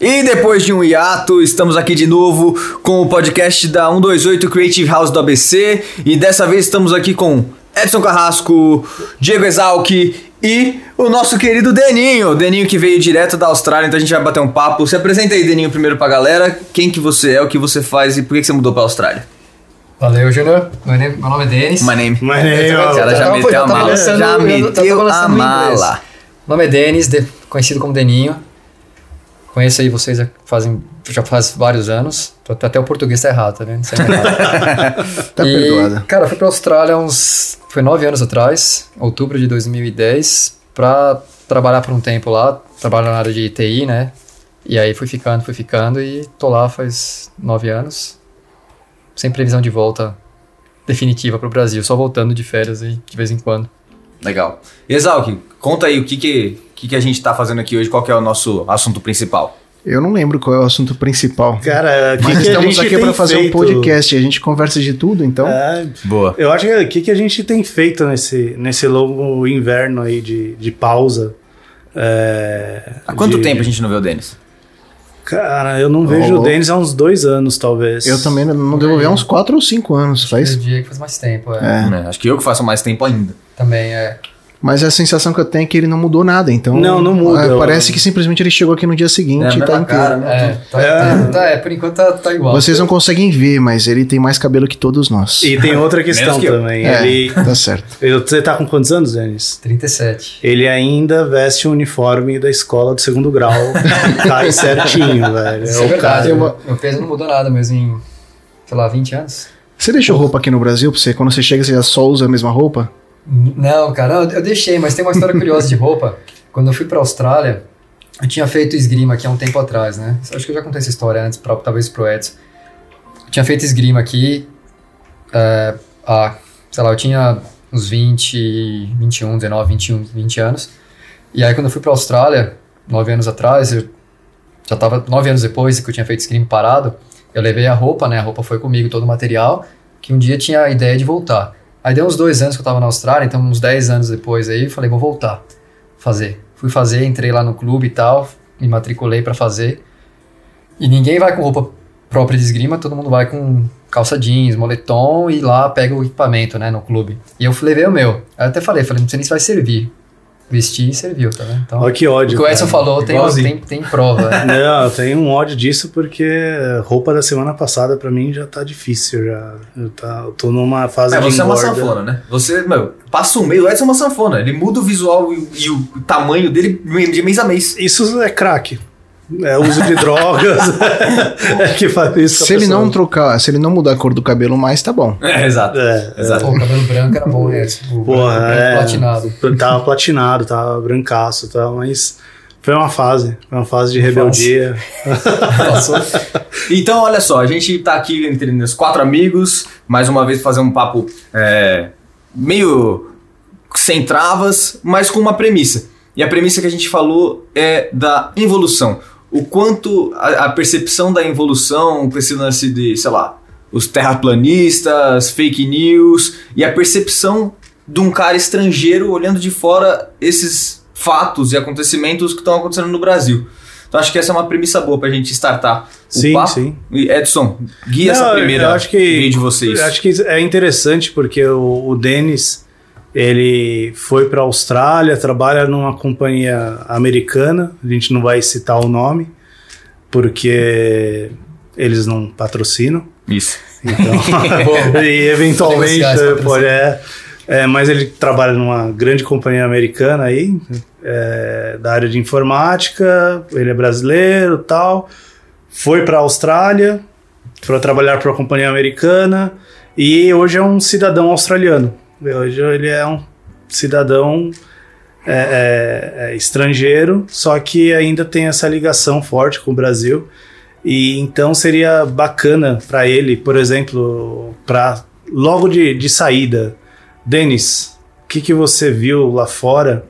E depois de um hiato, estamos aqui de novo com o podcast da 128 Creative House do ABC. E dessa vez estamos aqui com Edson Carrasco, Diego Exalc e o nosso querido Deninho. Deninho que veio direto da Austrália, então a gente vai bater um papo. Se apresenta aí, Deninho, primeiro pra galera. Quem que você é, o que você faz e por que que você mudou pra Austrália? Valeu, Júnior. Meu, name- meu nome é Denis. My name. Nem, Eu ó, O cara já meteu a mala. Já meteu a mala. Meu nome é Denis, de- conhecido como Deninho. Conheço aí vocês já fazem, já faz vários anos. Tô- Até o português tá errado, tá vendo? É errado. Tá E, perdoada. Cara, fui pra Austrália uns. Foi nove anos atrás, outubro de 2010, pra trabalhar por um tempo lá. Trabalho na área de TI, né? E aí fui ficando, fui ficando e tô lá faz nove anos. Sem previsão de volta definitiva pro Brasil, só voltando de férias aí de vez em quando. Legal. Exalc, conta aí o que que, que que a gente tá fazendo aqui hoje, qual que é o nosso assunto principal? Eu não lembro qual é o assunto principal. Cara, que, Mas que a estamos gente aqui para fazer feito? um podcast. A gente conversa de tudo, então. É, Boa. eu acho que o que, que a gente tem feito nesse, nesse longo inverno aí de, de pausa. é, Há quanto de- tempo a gente não vê o Denis? Cara, eu não vejo o. Denis há uns dois anos, talvez. Eu também não- devo ver uns 4 ou 5 anos, faz. Esse dia que faz mais tempo, é. É. Né, Acho que eu que faço mais tempo ainda. Também é. Mas a sensação que eu tenho é que ele não mudou nada, então. Não, não muda. é, parece que simplesmente ele chegou aqui no dia seguinte É, e tá mesma inteiro. cara, né? É, tá, É. tá- é, por enquanto tá, tá igual. Vocês não conseguem ver, mas ele tem mais cabelo que todos nós. E tem outra questão que eu. também. É, Ele, tá certo. ele- você tá com quantos anos, Denis? 37. Ele ainda veste o uniforme da escola do segundo grau. cai certinho, velho. Isso é é o verdade, cara. meu, meu peso não mudou nada mesmo em, sei lá, 20 anos. Você deixou roupa aqui no Brasil pra você? Quando você chega, você já só usa a mesma roupa? Não, cara, eu, deixei, mas tem uma história curiosa de roupa. Quando eu fui pra Austrália, eu tinha feito esgrima aqui há um tempo atrás, né? Acho que eu já contei essa história antes, pra, talvez pro Edson. Eu tinha feito esgrima aqui, é, há, sei lá, eu tinha uns 20, 21, 19, 21, 20 anos. E aí quando eu fui pra Austrália, nove anos atrás, eu já tava nove anos depois que eu tinha feito esgrima parado, eu levei a roupa, né? A roupa foi comigo, todo o material, que um dia tinha a ideia de voltar. Aí deu uns dois anos que eu tava na Austrália, então uns 10 anos depois aí, falei, vou voltar, fazer. Fui fazer, entrei lá no clube e tal, me matriculei pra fazer. E ninguém vai com roupa própria de esgrima, todo mundo vai com calça jeans, moletom e lá pega o equipamento, né, no clube. E eu levei o meu. Eu até falei, falei, não sei nem se vai servir. Vesti e serviu, tá vendo? Então, Olha que o ódio. que o Edson falou tem, tem, tem prova. né? Não, eu tenho um ódio disso porque roupa da semana passada pra mim já tá difícil. Já. Eu, tá, eu tô numa fase É, de você é uma engorda. sanfona, né? Você, meu, passa um mês, o Edson é uma sanfona. Ele muda o visual e, e o tamanho dele de mês a mês. Isso é crack. É uso de drogas. é que faz isso. Se ele pessoa. não trocar, se ele não mudar a cor do cabelo mais, tá bom. É, exato. É, Exato. Pô, o cabelo branco era bom, né, Edson? O Porra, branco é. platinado. Tava platinado, tava brancaço, tá, mas foi uma fase. Foi uma fase de rebeldia. Passou. Então, olha só, a gente tá aqui entre os quatro amigos, mais uma vez fazer um papo é, meio sem travas, mas com uma premissa. E a premissa que a gente falou é da involução. O quanto a, a percepção da com esse lance de, sei lá, os terraplanistas, fake news, e a percepção de um cara estrangeiro olhando de fora esses fatos e acontecimentos que estão acontecendo no Brasil. Então acho que essa é uma premissa boa pra gente startar o Sim, papo. sim. Edson, guia Não, essa primeira eu acho que- de vocês. Eu acho que é interessante porque o, o Denis ele foi para a Austrália, trabalha numa companhia americana. A gente não vai citar o nome porque eles não patrocinam. Isso. Então, e eventualmente pode é, é, mas ele trabalha numa grande companhia americana aí, é, da área de informática. Ele é brasileiro, tal. Foi para a Austrália para trabalhar para uma companhia americana e hoje é um cidadão australiano. Hoje ele é um cidadão é, é, é, estrangeiro, só que ainda tem essa ligação forte com o Brasil. E então seria bacana para ele, por exemplo, para logo de, de saída, Denis, o que, que você viu lá fora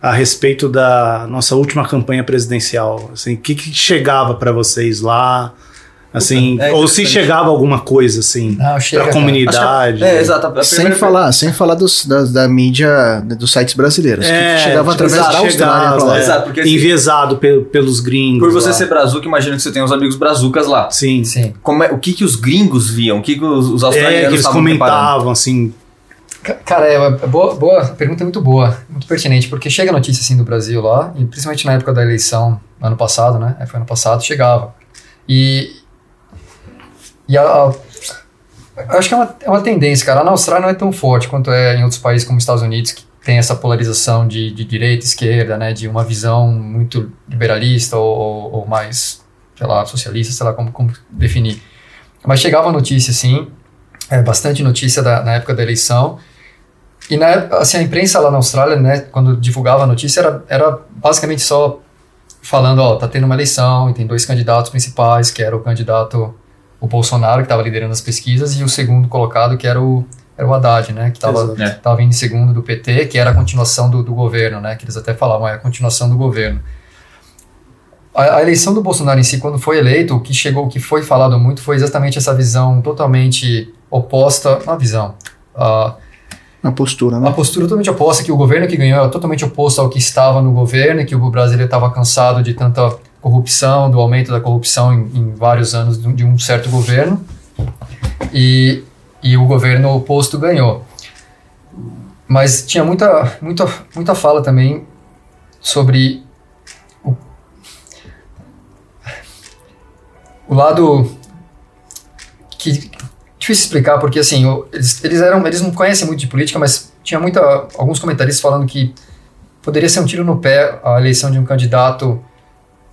a respeito da nossa última campanha presidencial? Assim, o que, que chegava para vocês lá? Assim, É ou se chegava alguma coisa, assim, chega, pra comunidade. É, exato. A Sem primeira- falar, sem falar dos, da, da mídia, dos sites brasileiros. É, que chegava através exato, da Austrália chegava, pra lá. é. Exato, porque assim- enviesado pe- pelos gringos. Por você lá. ser brazuca, imagina que você tem uns amigos brazucas lá. Sim. Sim. Como é- o que, que os gringos viam? O que, que os, os É, australianos que eles estavam preparando? comentavam, assim. Ca- Cara, é, é boa, boa, a pergunta é muito boa, muito pertinente, porque chega notícia assim do Brasil lá, e principalmente na época da eleição, ano passado, né? é, Foi ano passado, chegava. E. E a. a- acho que é uma, é uma tendência, cara. Na Austrália não é tão forte quanto é em outros países como os Estados Unidos, que tem essa polarização de, de direita e esquerda, né? De uma visão muito liberalista ou, ou- mais, sei lá, socialista, sei lá como, como definir. Mas chegava notícia, assim, é, bastante notícia da- na época da eleição. E na assim, a imprensa lá na Austrália, né, quando divulgava a notícia, era, era basicamente só falando, ó, tá tendo uma eleição e tem dois candidatos principais, que era o candidato, o Bolsonaro, que estava liderando as pesquisas, e o segundo colocado, que era o, era o Haddad, né, que estava Exato. É. tava vindo em segundo do PT, que era a continuação do, do governo, né, que eles até falavam, é a continuação do governo. A, a eleição do Bolsonaro em si, quando foi eleito, o que chegou, o que foi falado muito foi exatamente essa visão totalmente oposta, não a visão, a Na postura, uma né? postura totalmente oposta, que o governo que ganhou é totalmente oposto ao que estava no governo, e que o brasileiro estava cansado de tanta corrupção, do aumento da corrupção em, em vários anos de um- certo governo, e, e o governo oposto ganhou. Mas tinha muita, muita, muita fala também sobre o, o lado que difícil explicar porque assim eles, eles eram eles não conhecem muito de política mas tinha muita alguns comentaristas falando que poderia ser um tiro no pé a eleição de um candidato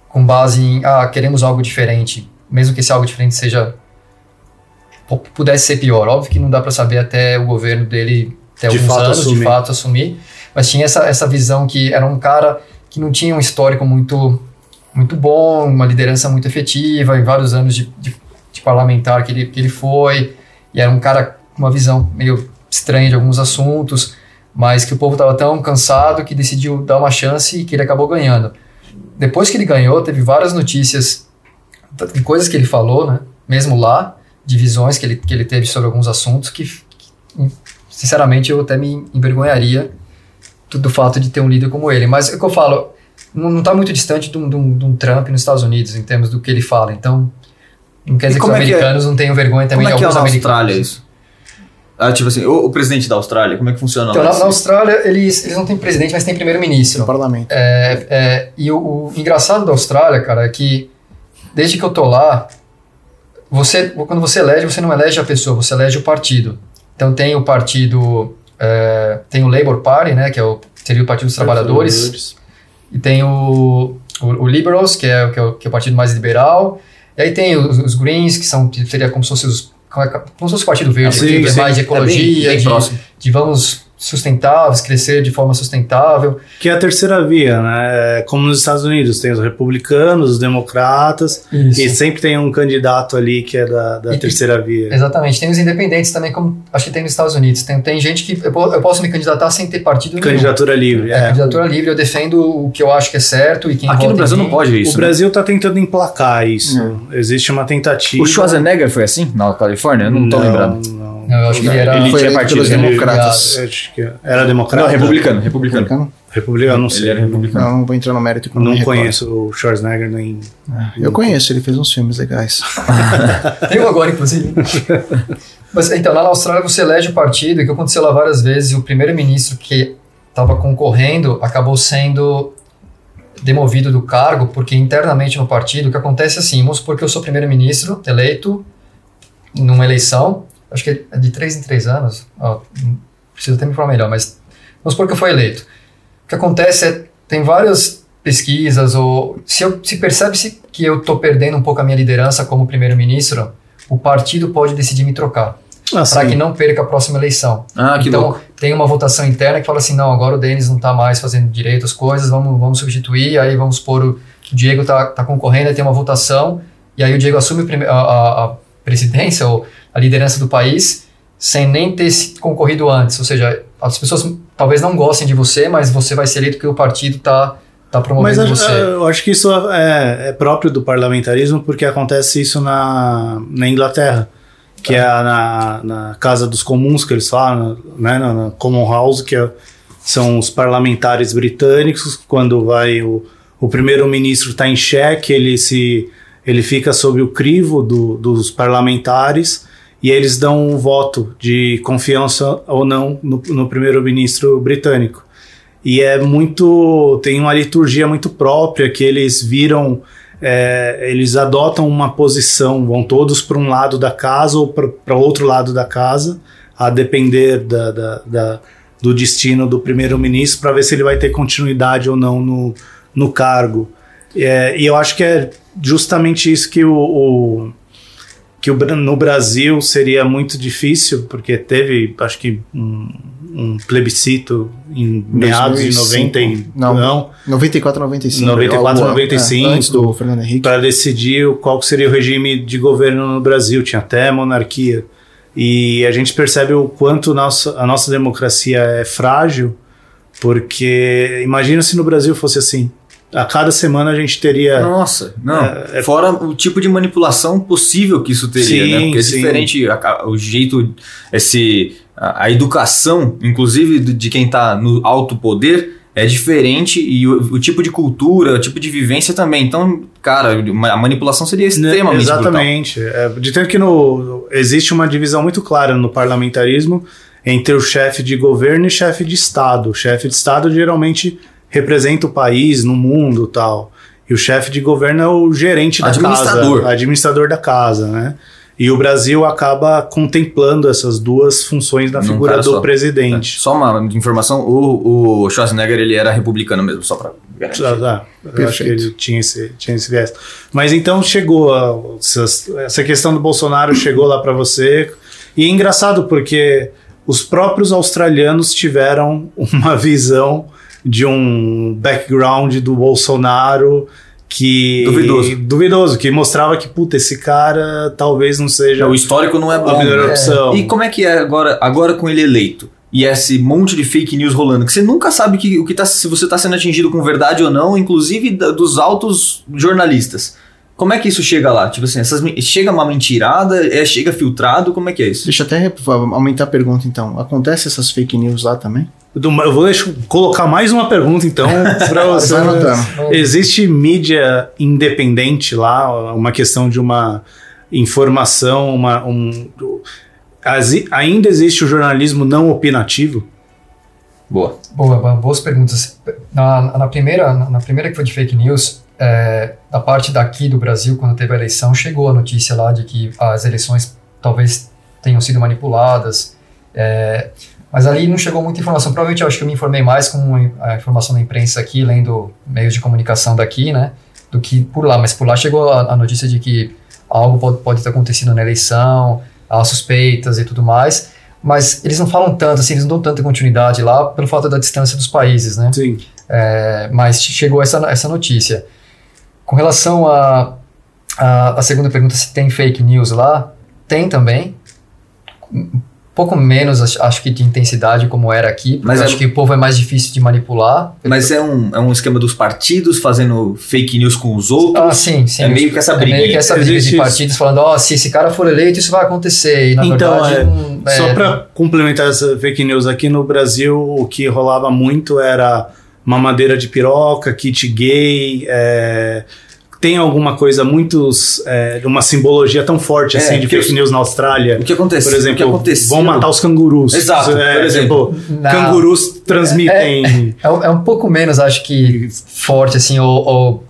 com base em ah queremos algo diferente mesmo que esse algo diferente seja pu- pudesse ser pior óbvio que não dá para saber até o governo dele até De alguns anos de assumir. fato assumir mas tinha essa essa visão que era um cara que não tinha um histórico muito muito bom uma liderança muito efetiva em vários anos de, de de parlamentar que ele, que ele foi, e era um cara com uma visão meio estranha de alguns assuntos, mas que o povo estava tão cansado que decidiu dar uma chance e que ele acabou ganhando. Depois que ele ganhou, teve várias notícias de coisas que ele falou, né, mesmo lá, de visões que ele, que ele teve sobre alguns assuntos que, que, sinceramente, eu até me envergonharia do, do fato de ter um líder como ele. Mas é o que eu falo, não está muito distante de um, de, um, de um Trump nos Estados Unidos, em termos do que ele fala. Então, não quer dizer que os é é- americanos não tenham vergonha também Como é de é alguns na americanos. Austrália isso? Ah, tipo assim, o, o presidente da Austrália, como é que funciona Então, lá? na, na Austrália, eles, eles não têm presidente, mas têm primeiro-ministro. No parlamento. É, é, e o, o engraçado da Austrália, cara, é que desde que eu tô lá, você, quando você elege, você não elege a pessoa, você elege o partido. Então tem o partido, é, tem o Labour Party, né, que é o, seria o Partido dos Trabalhadores, e tem o, o, o Liberals, que é, que, é o, que é o partido mais liberal, e aí tem os, os Greens, que são, seria como se fosse os, como, é como se fosse o Partido Verde, Sim, aqui, é sim. mais de É bem- ecologia, bem de, próximo. de vamos sustentáveis, crescer de forma sustentável. Que é a terceira via, né? É Como nos Estados Unidos, tem os republicanos, os democratas, Isso. e sempre tem um candidato ali que é da, da E- terceira via. Exatamente. Tem os independentes também, como acho que tem nos Estados Unidos. Tem, tem gente que eu, eu posso me candidatar sem ter partido nenhum. Candidatura livre. É, É. candidatura livre, eu defendo o que eu acho que é certo e quem Aqui no Brasil mim. não pode isso. O né? Brasil está tentando emplacar isso. Existe uma tentativa. O Schwarzenegger foi assim na Califórnia? Eu não tô lembrado. Não. Não, eu acho que ele era. Ele Foi tinha partido, pelos ele- democratas. Eu que era democrata? Não, republicano, republicano. Republicano? Republicano, não sei. Ele era republicano. Não, vou entrar no mérito eu Não recordo. conheço o Schwarzenegger nem. Eu conheço, ele fez uns filmes legais. Tem um agora, inclusive. Mas, então, lá na Austrália você elege o partido, e que aconteceu lá várias vezes, e o primeiro-ministro que estava concorrendo acabou sendo demovido do cargo, porque internamente no partido, o que acontece é assim, vamos supor que eu sou primeiro-ministro eleito numa eleição, acho que é de três em três anos, ó, não preciso até me falar melhor, mas vamos supor que eu fui eleito. O que acontece é, tem várias pesquisas, ou se, eu, se percebe-se que eu estou perdendo um pouco a minha liderança como primeiro-ministro, o partido pode decidir me trocar, Ah, para que não perca a próxima eleição. Ah, que então, louco. tem uma votação interna que fala assim, não, agora o Denis não está mais fazendo direito as coisas, vamos, vamos substituir, aí vamos pôr o, o Diego tá, tá concorrendo, aí tem uma votação, e aí o Diego assume a, a- a presidência ou a liderança do país sem nem ter se concorrido antes, ou seja, as pessoas talvez não gostem de você, mas você vai ser eleito porque o partido está tá Mas promovendo eu, você. eu acho que isso é, é próprio do parlamentarismo, porque acontece isso na, na Inglaterra, que é a- na, na Casa dos Comuns, que eles falam, né, na, na Common House, que é- são os parlamentares britânicos, quando vai o, o primeiro-ministro está em xeque, ele, se, ele fica sob o crivo do- dos parlamentares e eles dão um voto de confiança ou não no, no primeiro-ministro britânico. E é muito. tem uma liturgia muito própria que eles viram. é, eles adotam uma posição, vão todos para um lado da casa ou para outro lado da casa, a depender da, da- da- do destino do primeiro-ministro, para ver se ele vai ter continuidade ou não no, no cargo. É, e eu acho que é justamente isso que o, o- que o, no Brasil seria muito difícil, porque teve, acho que, um, um plebiscito em meados de 2005. 90 e, Não. não 94, 95. 94, Algo- 95. é, antes do Fernando Henrique. para decidir qual seria o regime de governo no Brasil. Tinha até monarquia. E a gente percebe o quanto nossa, a nossa democracia é frágil, porque imagina se no Brasil fosse assim. A cada semana a gente teria. Nossa, não. É, é- Fora o tipo de manipulação possível que isso teria, Sim, né? Porque é sim. diferente a- o jeito, esse, a, a educação, inclusive de quem está no alto poder, é diferente e o, o tipo de cultura, o tipo de vivência também. Então, cara, a manipulação seria extremamente brutal. Exatamente. É, de tanto que no, existe uma divisão muito clara no parlamentarismo entre o chefe de governo e chefe de Estado. O chefe de Estado geralmente representa o país no mundo tal. E o chefe de governo é o gerente da Administrador. casa, administrador da casa, né? E o Brasil acaba contemplando essas duas funções na figura do só. presidente. Só uma informação, o, o Schwarzenegger ele era republicano mesmo, só pra garantir. Ah, tá. Eu acho que ele tinha esse, tinha esse viés. Mas então chegou, a- essa questão do Bolsonaro chegou lá para você. E é engraçado porque os próprios australianos tiveram uma visão de um background do Bolsonaro que. Duvidoso. Duvidoso, que mostrava que, puta, esse cara talvez não seja O histórico não é a bom. melhor né? opção. E como é que é agora, agora com ele eleito? E esse monte de fake news rolando, que você nunca sabe que, o que tá, se você está sendo atingido com verdade ou não, inclusive da- dos altos jornalistas. Como é que isso chega lá? Tipo assim, essas, chega uma mentirada, é, chega filtrado, como é que é isso? Deixa eu até aumentar a pergunta então. Acontece essas fake news lá também? Eu vou deixar, colocar mais uma pergunta, então, para você. Existe mídia independente lá, uma questão de uma informação, uma, um, as- ainda existe o jornalismo não opinativo? Boa. Boa, boa, boas perguntas. Na, na primeira, na, na primeira que foi de fake news, é, da parte daqui do Brasil, quando teve a eleição, chegou a notícia lá de que as eleições talvez tenham sido manipuladas. é, mas ali não chegou muita informação. Provavelmente eu acho que eu me informei mais com a informação da imprensa aqui, lendo meios de comunicação daqui, né? Do que por lá. Mas por lá chegou a, a notícia de que algo pode, pode ter acontecido na eleição, há suspeitas e tudo mais. Mas eles não falam tanto, assim, eles não dão tanta continuidade lá pelo fato da distância dos países, né? Sim. É, mas chegou essa, essa notícia. Com relação à a, a, segunda pergunta, se tem fake news lá, tem também. Um pouco menos, acho, acho que de intensidade como era aqui, porque Mas eu é- acho que o povo é mais difícil de manipular. Mas é um, é um esquema dos partidos fazendo fake news com os outros. Ah, sim, sim. É meio que essa É briga. meio que essa briga Existe de isso. partidos falando, ó, se esse cara for eleito, isso vai acontecer. E na Então, verdade, é, não- é, Só para complementar essa fake news, aqui no Brasil o que rolava muito era mamadeira de piroca, kit gay, é, tem alguma coisa muito, é, uma simbologia tão forte É, assim de fake os- news na Austrália. O que acontece? Por exemplo, aconteceu? vão matar os cangurus. Exato, É, por exemplo. tipo, na- cangurus transmitem é, um- é um pouco menos, acho que, forte, assim, ou, ou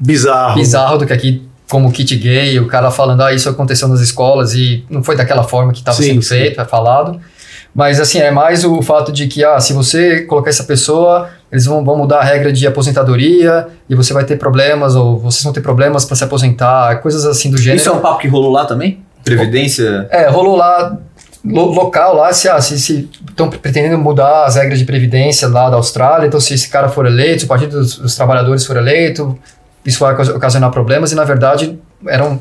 bizarro. bizarro do que aqui como kit gay, o cara falando, ah, isso aconteceu nas escolas e não foi daquela forma que estava sendo sim. feito, é falado. Mas assim, é mais o fato de que, ah, se você colocar essa pessoa, eles vão, vão mudar a regra de aposentadoria e você vai ter problemas, ou vocês vão ter problemas para se aposentar, coisas assim do gênero. Isso é um papo que rolou lá também? Previdência? É, rolou lá, lo- local lá, se estão se, estão pretendendo mudar as regras de previdência lá da Austrália, então se esse cara for eleito, se o Partido dos, dos Trabalhadores for eleito, isso vai ocas- ocasionar problemas, e na verdade eram.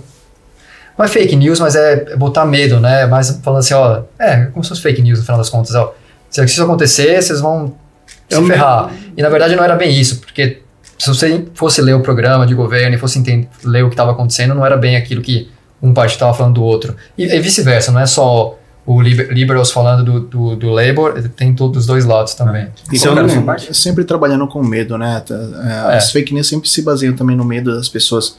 Não é fake news, mas é botar medo, né? Mas falando assim, ó, é, como se fosse fake news no final das contas, ó. Se isso acontecer, vocês vão se É ferrar. E na verdade não era bem isso, porque se você fosse ler o programa de governo e fosse entender, ler o que estava acontecendo, não era bem aquilo que um partido estava falando do outro. E, e vice-versa, não é só o liber, liberals falando do, do, do labor, tem todos os dois lados também. Então, sua não- parte? sempre trabalhando com medo, né? É, É. As fake news sempre se baseiam também no medo das pessoas.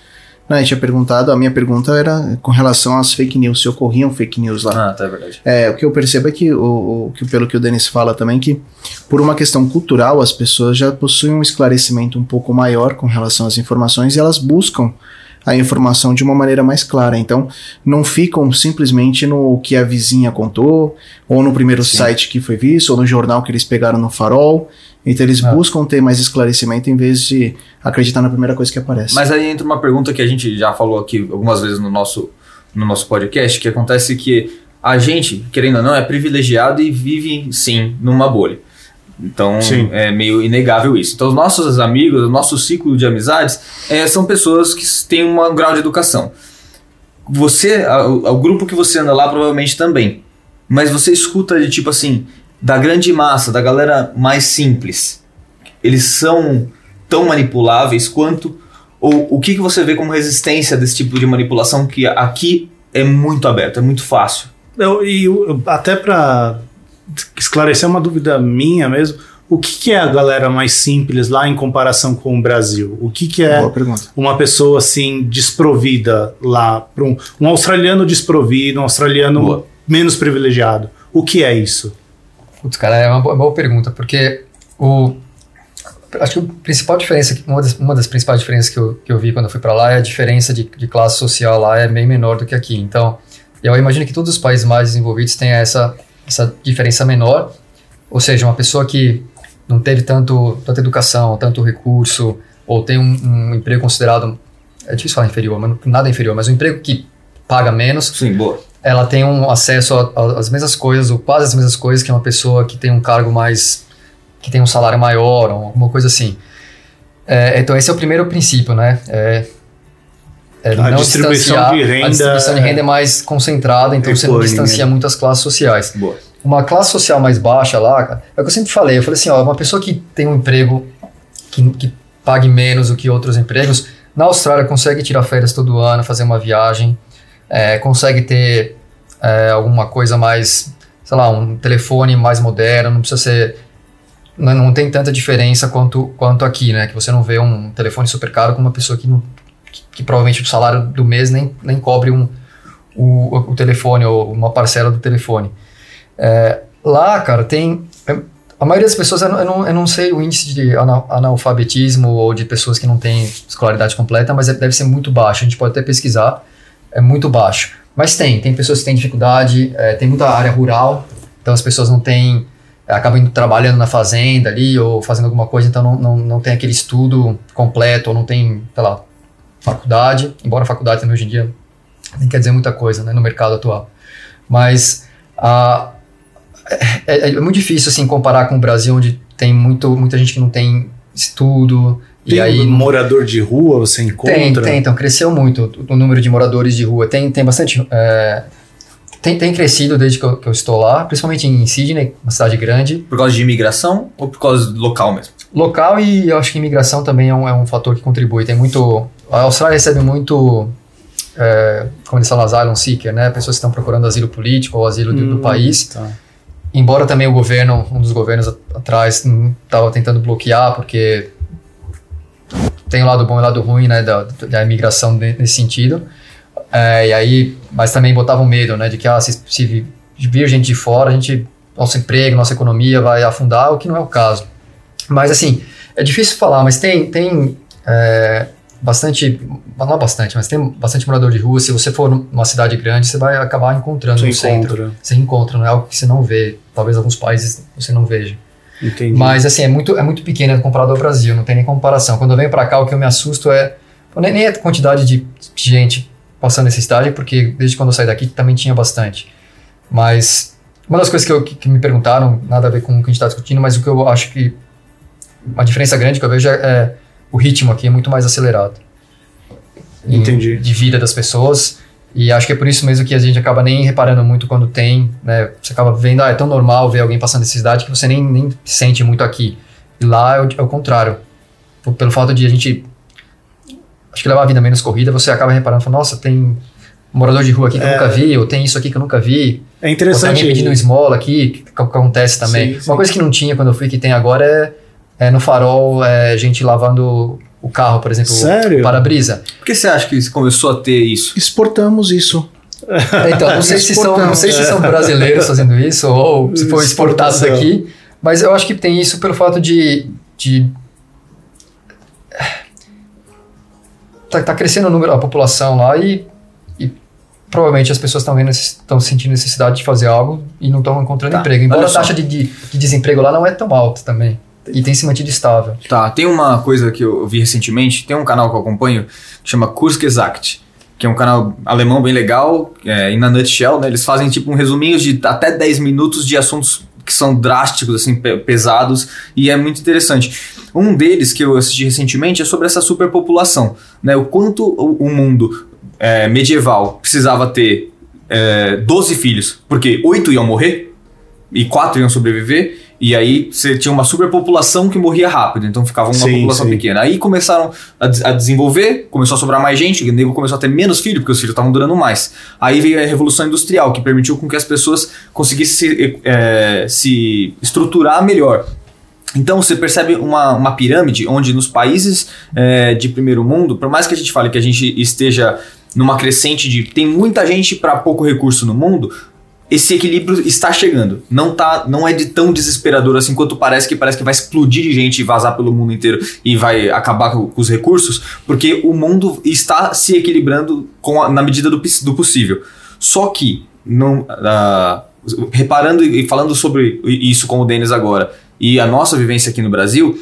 Né, eu tinha perguntado, a minha pergunta era com relação às fake news, se ocorriam fake news lá. Ah, tá, é verdade. É, o que eu percebo é que, o, o- que pelo que o Denis fala também, que por uma questão cultural, as pessoas já possuem um esclarecimento um pouco maior com relação às informações e elas buscam a informação de uma maneira mais clara. Então, não ficam simplesmente no que a vizinha contou, ou no primeiro site que foi visto, ou no jornal que eles pegaram no farol. Então, eles Ah. buscam ter mais esclarecimento em vez de acreditar na primeira coisa que aparece. Mas aí entra uma pergunta que a gente já falou aqui algumas vezes no nosso, no nosso podcast, que acontece que a gente, querendo ou não, é privilegiado e vive, sim, numa bolha. Então, Sim. é meio inegável isso. Então, os nossos amigos, o nosso ciclo de amizades, é, são pessoas que têm um grau de educação. Você, a- o, o grupo que você anda lá, provavelmente também. Mas você escuta de tipo assim, da grande massa, da galera mais simples. Eles são tão manipuláveis quanto ou o que, que você vê como resistência desse tipo de manipulação que aqui é muito aberto, é muito fácil? Eu- e eu- até para esclarecer uma dúvida minha mesmo, o que, que é a galera mais simples lá em comparação com o Brasil? O que, que é uma pessoa assim desprovida lá para um, um australiano desprovido, um australiano Boa. menos privilegiado? O que é isso? Putz, cara, é uma boa, boa pergunta, porque o. Acho que a principal diferença, uma das, uma das principais diferenças que eu, que eu vi quando eu fui para lá é a diferença de, de classe social lá é bem menor do que aqui. Então, eu imagino que todos os países mais desenvolvidos tenham essa, essa diferença menor, ou seja, uma pessoa que não teve tanto, tanta educação, tanto recurso, ou tem um, um emprego considerado, é difícil falar inferior, mas nada inferior, mas um emprego que paga menos, Sim, boa. Ela tem um acesso às mesmas coisas, ou quase as mesmas coisas que uma pessoa que tem um cargo mais. que tem um salário maior, ou alguma coisa assim. É, então, esse é o primeiro princípio, né? É, é A distribuição de renda A distribuição de renda é mais concentrada, então você não distancia muito as classes sociais. Boa. Uma classe social mais baixa lá, é o que eu sempre falei. Eu falei assim: ó, uma pessoa que tem um emprego que, que pague menos do que outros empregos, na Austrália consegue tirar férias todo ano, fazer uma viagem, é, consegue ter é, alguma coisa mais, sei lá, um telefone mais moderno, não precisa ser. Não, não tem tanta diferença quanto, quanto aqui, né? Que você não vê um telefone super caro com uma pessoa que, não, que, que provavelmente o salário do mês nem, nem cobre um, o, o telefone ou uma parcela do telefone. É, lá, cara, tem. A maioria das pessoas, eu não, eu não, sei o índice de ana- analfabetismo ou de pessoas que não têm escolaridade completa, mas é- deve ser muito baixo. A gente pode até pesquisar, é muito baixo. Mas tem, tem pessoas que têm dificuldade, é, tem muita área rural, então as pessoas não têm, é, acabam indo trabalhando na fazenda ali ou fazendo alguma coisa, então não, não, não tem aquele estudo completo ou não tem, sei lá, faculdade, embora a faculdade também hoje em dia nem quer dizer muita coisa né, no mercado atual. Mas a, é, é muito difícil assim comparar com o Brasil, onde tem muito, muita gente que não tem estudo. Tem e aí um morador de rua, você encontra? tem, tem, então cresceu muito o, o número de moradores de rua. Tem, tem bastante. é, tem, tem crescido desde que eu, que eu estou lá, principalmente em Sydney, uma cidade grande. Por causa de imigração ou por causa do local mesmo? Local e eu acho que imigração também é um, é um fator que contribui. Tem muito. A Austrália recebe muito. É, como eles falam, asylum seeker, né? Pessoas que estão procurando asilo político ou asilo do, do Hum, país. tá. Embora também o governo, um dos governos atrás, estava tentando bloquear, porque tem o lado bom e o lado ruim, né, da, da imigração ne- nesse sentido. É, e aí, mas também botavam medo, né, de que ah, se, se vi- vir gente de fora, a gente, nosso emprego, nossa economia vai afundar, o que não é o caso. Mas assim, é difícil falar, mas tem, tem é, bastante, não bastante, mas tem bastante morador de rua. Se você for numa cidade grande, você vai acabar encontrando Você no centro encontra. você encontra, não é algo que você não vê. Talvez alguns países você não veja. Entendi. Mas assim, é muito, é muito pequeno comparado ao Brasil, não tem nem comparação. Quando eu venho pra cá, o que eu me assusto é nem, nem a quantidade de gente passando necessidade, porque desde quando eu saí daqui também tinha bastante. Mas uma das coisas que, eu, que, me perguntaram, nada a ver com o que a gente está discutindo, mas o que eu acho que uma diferença grande que eu vejo é, é o ritmo aqui é muito mais acelerado. Entendi. De vida das pessoas. E acho que é por isso mesmo que a gente acaba nem reparando muito quando tem, né? Você acaba vendo, ah, é tão normal ver alguém passando necessidade que você nem, nem sente muito aqui. E lá é o, é o contrário. p- pelo fato de a gente acho que levar a vida menos corrida, você acaba reparando, fala, nossa, tem um morador de rua aqui que eu É. nunca vi, ou tem isso aqui que eu nunca vi, É ou tem interessante. alguém pedindo esmola aqui, que, que acontece também. Sim, sim. Uma coisa que não tinha quando eu fui, que tem agora, é, é no farol, é, gente lavando o carro, por exemplo, Sério? o para-brisa. Por que você acha que começou a ter isso? Exportamos isso. Então, não sei, se são, não sei se são brasileiros fazendo isso ou se foi exportado daqui, mas eu acho que tem isso pelo fato de. de tá, tá crescendo o número, a população lá e, e provavelmente as pessoas estão vendo estão sentindo necessidade de fazer algo e não estão encontrando Tá, emprego. Embora a taxa de, de, de desemprego lá não é tão alta também. E tem se mantido estável. Tá, tem uma coisa que eu vi recentemente, tem um canal que eu acompanho que chama Kurzgesagt, que é um canal alemão bem legal, é, e na Nutshell, né, eles fazem tipo um resuminho de até 10 minutos de assuntos que são drásticos, assim, pe- pesados, e é muito interessante. Um deles que eu assisti recentemente é sobre essa superpopulação, né, o quanto o, mundo é, medieval precisava ter é, 12 filhos, porque 8 iam morrer, e quatro iam sobreviver, e aí você tinha uma superpopulação que morria rápido, então ficava uma Sim, população sim. pequena. Aí começaram a, a desenvolver, começou a sobrar mais gente, o nego começou a ter menos filhos, porque os filhos estavam durando mais. Aí veio a Revolução Industrial, que permitiu com que as pessoas conseguissem se, eh, se estruturar melhor. Então você percebe uma, uma pirâmide onde nos países eh, de primeiro mundo, por mais que a gente fale que a gente esteja numa crescente de tem muita gente para pouco recurso no mundo, esse equilíbrio está chegando. Não tá, não é de tão desesperador assim quanto parece que parece que vai explodir de gente e vazar pelo mundo inteiro e vai acabar com, com os recursos, porque o mundo está se equilibrando a- na medida do, do possível. Só que não, ah, reparando e falando sobre isso com o Denis agora e a nossa vivência aqui no Brasil,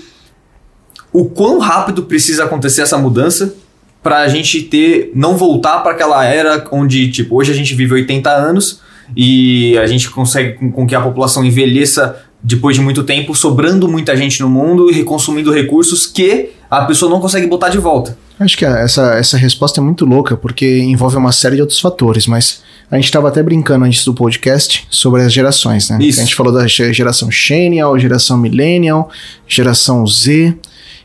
o quão rápido precisa acontecer essa mudança para a gente ter não voltar para aquela era onde tipo hoje a gente vive 80 anos e a gente consegue com, com que a população envelheça depois de muito tempo, sobrando muita gente no mundo e reconsumindo recursos que a pessoa não consegue botar de volta. Acho que essa, essa resposta é muito louca, porque envolve uma série de outros fatores, mas a gente estava até brincando antes do podcast sobre as gerações, né? Isso. A gente falou da ge- geração Xennial, geração Millennial, geração Z,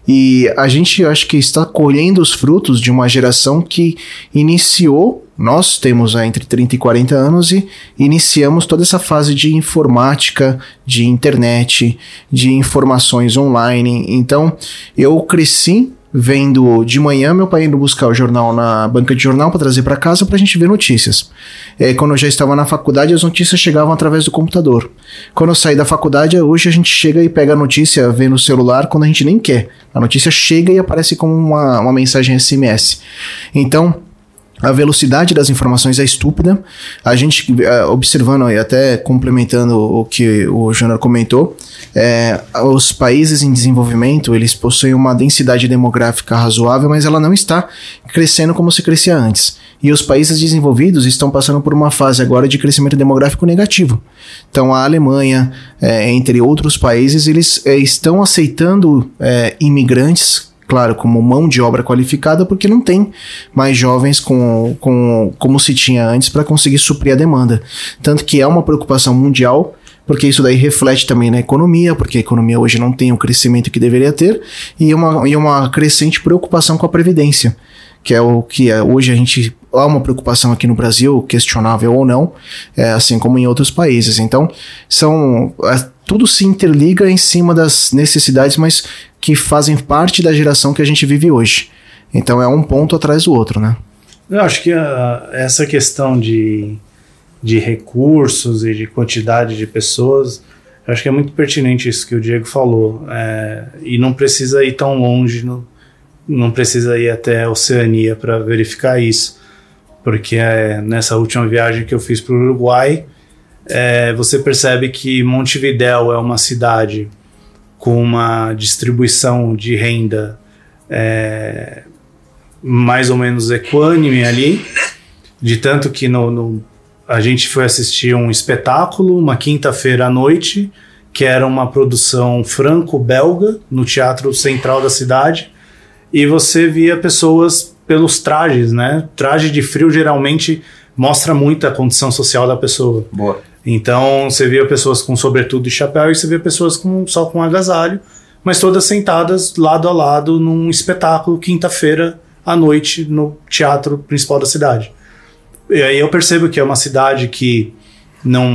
e a gente acho que está colhendo os frutos de uma geração que iniciou, nós temos ah, entre 30 e 40 anos e iniciamos toda essa fase de informática, de internet, de informações online. Então, eu cresci vendo de manhã meu pai indo buscar o jornal na banca de jornal para trazer para casa para a gente ver notícias. É, quando eu já estava na faculdade, as notícias chegavam através do computador. Quando eu saí da faculdade, hoje a gente chega e pega a notícia, vê no celular quando a gente nem quer. A notícia chega e aparece como uma, uma mensagem SMS. Então, a velocidade das informações é estúpida. A gente, eh, observando e até complementando o que o Júnior comentou, eh, os países em desenvolvimento, eles possuem uma densidade demográfica razoável, mas ela não está crescendo como se crescia antes. E os países desenvolvidos estão passando por uma fase agora de crescimento demográfico negativo. Então a Alemanha, eh, entre outros países, eles eh, estão aceitando imigrantes claro, como mão de obra qualificada, porque não tem mais jovens com, com como se tinha antes para conseguir suprir a demanda. Tanto que é uma preocupação mundial, porque isso daí reflete também na economia, porque a economia hoje não tem o crescimento que deveria ter, e uma, e uma crescente preocupação com a previdência. Que é o que é, hoje a gente há uma preocupação aqui no Brasil, questionável ou não, é, assim como em outros países. Então, são é, tudo se interliga em cima das necessidades, mas que fazem parte da geração que a gente vive hoje. Então é um ponto atrás do outro, né? Eu acho que ah, essa questão de, de recursos e de quantidade de pessoas, eu acho que é muito pertinente isso que o Diego falou. É, e não precisa ir tão longe, não, não precisa ir até a Oceania para verificar isso. Porque é, nessa última viagem que eu fiz para o Uruguai, é, você percebe que Montevidéu é uma cidade com uma distribuição de renda é, mais ou menos equânime ali, de tanto que no, no- a gente foi assistir um espetáculo uma quinta-feira à noite, que era uma produção franco-belga no Teatro Central da cidade, e você via pessoas pelos trajes, né? Traje de frio geralmente mostra muito a condição social da pessoa. Boa. Então você via pessoas com sobretudo e chapéu e você via pessoas com só com agasalho, mas todas sentadas lado a lado num espetáculo quinta-feira à noite no teatro principal da cidade. E aí eu percebo que é uma cidade que não,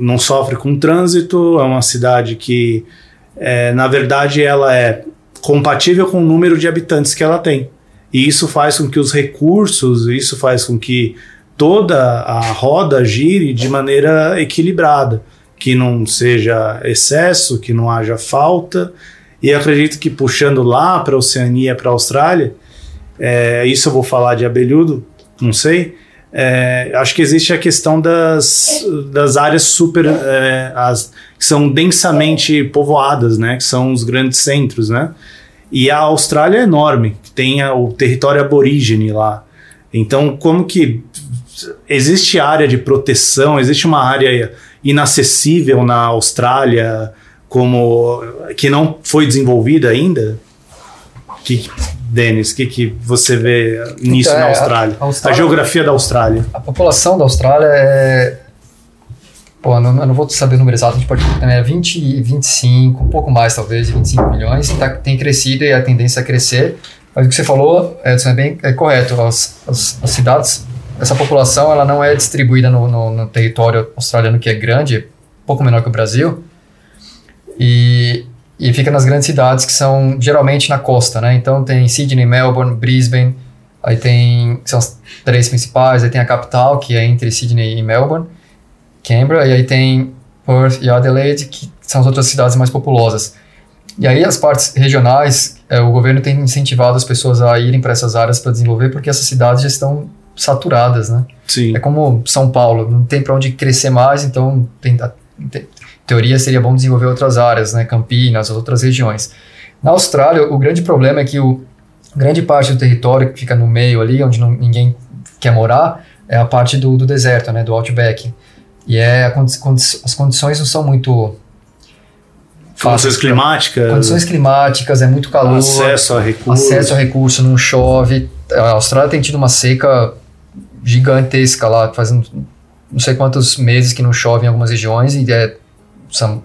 não sofre com trânsito, é uma cidade que, é, na verdade, ela é compatível com o número de habitantes que ela tem. E isso faz com que os recursos, isso faz com que toda a roda gire de maneira equilibrada, que não seja excesso, que não haja falta. E acredito que puxando lá para a Oceania, para a Austrália, é, isso eu vou falar de abelhudo, não sei. É, acho que existe a questão das, das áreas super é, as, que são densamente povoadas, né? Que são os grandes centros, né? E a Austrália é enorme, tem a, o território aborígene lá. Então, como que existe área de proteção, existe uma área inacessível na Austrália como que não foi desenvolvida ainda? Que, Denis, o que, que você vê nisso então, na Austrália? A, Austrália? a, geografia da Austrália. A população da Austrália é. Pô, não, eu não vou saber o número exato, a gente pode. É 20, 25, um pouco mais talvez, 25 milhões, tá, tem crescido e a tendência é crescer. Mas o que você falou, Edson, é bem é correto. As, as, as cidades essa população ela não é distribuída no, no, no, território australiano que é grande, um pouco menor que o Brasil, e, e fica nas grandes cidades que são geralmente na costa, né? Então tem Sydney, Melbourne, Brisbane, aí tem são as três principais, aí tem a capital que é entre Sydney e Melbourne, Canberra, e aí tem Perth e Adelaide que são as outras cidades mais populosas. E aí as partes regionais, é, o governo tem incentivado as pessoas a irem para essas áreas para desenvolver, porque essas cidades já estão saturadas, né? Sim. É como São Paulo, não tem para onde crescer mais, então tem, tem, teoria seria bom desenvolver outras áreas, né? Campinas, outras regiões. Na Austrália, o grande problema é que o grande parte do território que fica no meio ali, onde não, ninguém quer morar, é a parte do, do deserto, né? Do outback. E é as condições não são muito Condições climáticas. Condições climáticas, é muito calor. Acesso a recurso. Acesso a recurso, não chove. A Austrália tem tido uma seca gigantesca lá, faz não sei quantos meses que não chove em algumas regiões e é, são,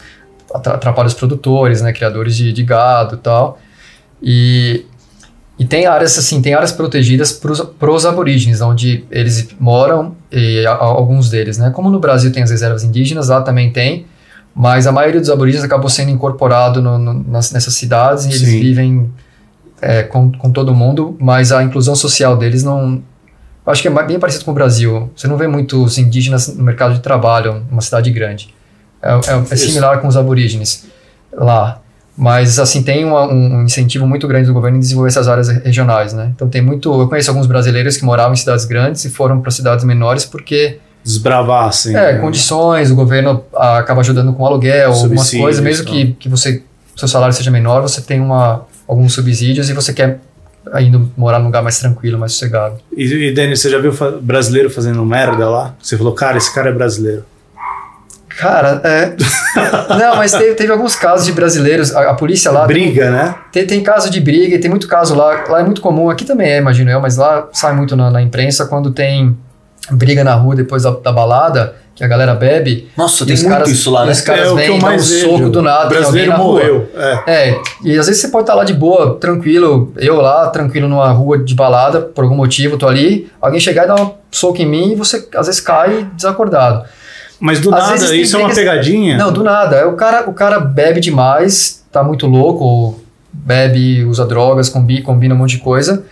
atrapalha os produtores, né, criadores de, de gado e tal. E, e tem áreas assim, tem áreas protegidas para os aborígenes, onde eles moram, e a, alguns deles, né? Como no Brasil tem as reservas indígenas, lá também tem, mas a maioria dos aborígenes acabou sendo incorporado no, no, nas, nessas cidades e Sim. eles vivem é, com, com todo mundo, mas a inclusão social deles não, acho que é bem parecido com o Brasil. Você não vê muitos indígenas no mercado de trabalho, numa cidade grande. É, é, é similar com os aborígenes lá. Mas, assim, tem uma, um incentivo muito grande do governo em desenvolver essas áreas regionais, né? Então, tem muito... Eu conheço alguns brasileiros que moravam em cidades grandes e foram para cidades menores porque... Desbravassem. É, né? condições, o governo ah, acaba ajudando com aluguel, algumas coisas, mesmo que, que você, seu salário seja menor, você tem uma, alguns subsídios e você quer indo morar num lugar mais tranquilo, mais sossegado. E, e Denis, você já viu brasileiro fazendo merda lá? Você falou, cara, esse cara é brasileiro. Cara, é. Não, mas teve, teve, alguns casos de brasileiros. A, a polícia lá. Briga, tem, né? Tem, tem caso de briga e tem muito caso lá. Lá é muito comum, aqui também é, imagino eu, mas lá sai muito na, na imprensa quando tem briga na rua depois da, da balada que a galera bebe. Nossa, tem muito caras, isso lá, né? Os caras é, vêm dar um soco do nada. O brasileiro morreu. É. é. E às vezes você pode estar lá de boa, tranquilo. Eu lá, tranquilo numa rua de balada, por algum motivo, tô ali. Alguém chegar e dar um soco em mim e você às vezes cai desacordado. Mas do às nada, isso é uma pegadinha? Não, do nada. O cara, o cara bebe demais, tá muito louco, bebe, usa drogas, combina, combina um monte de coisa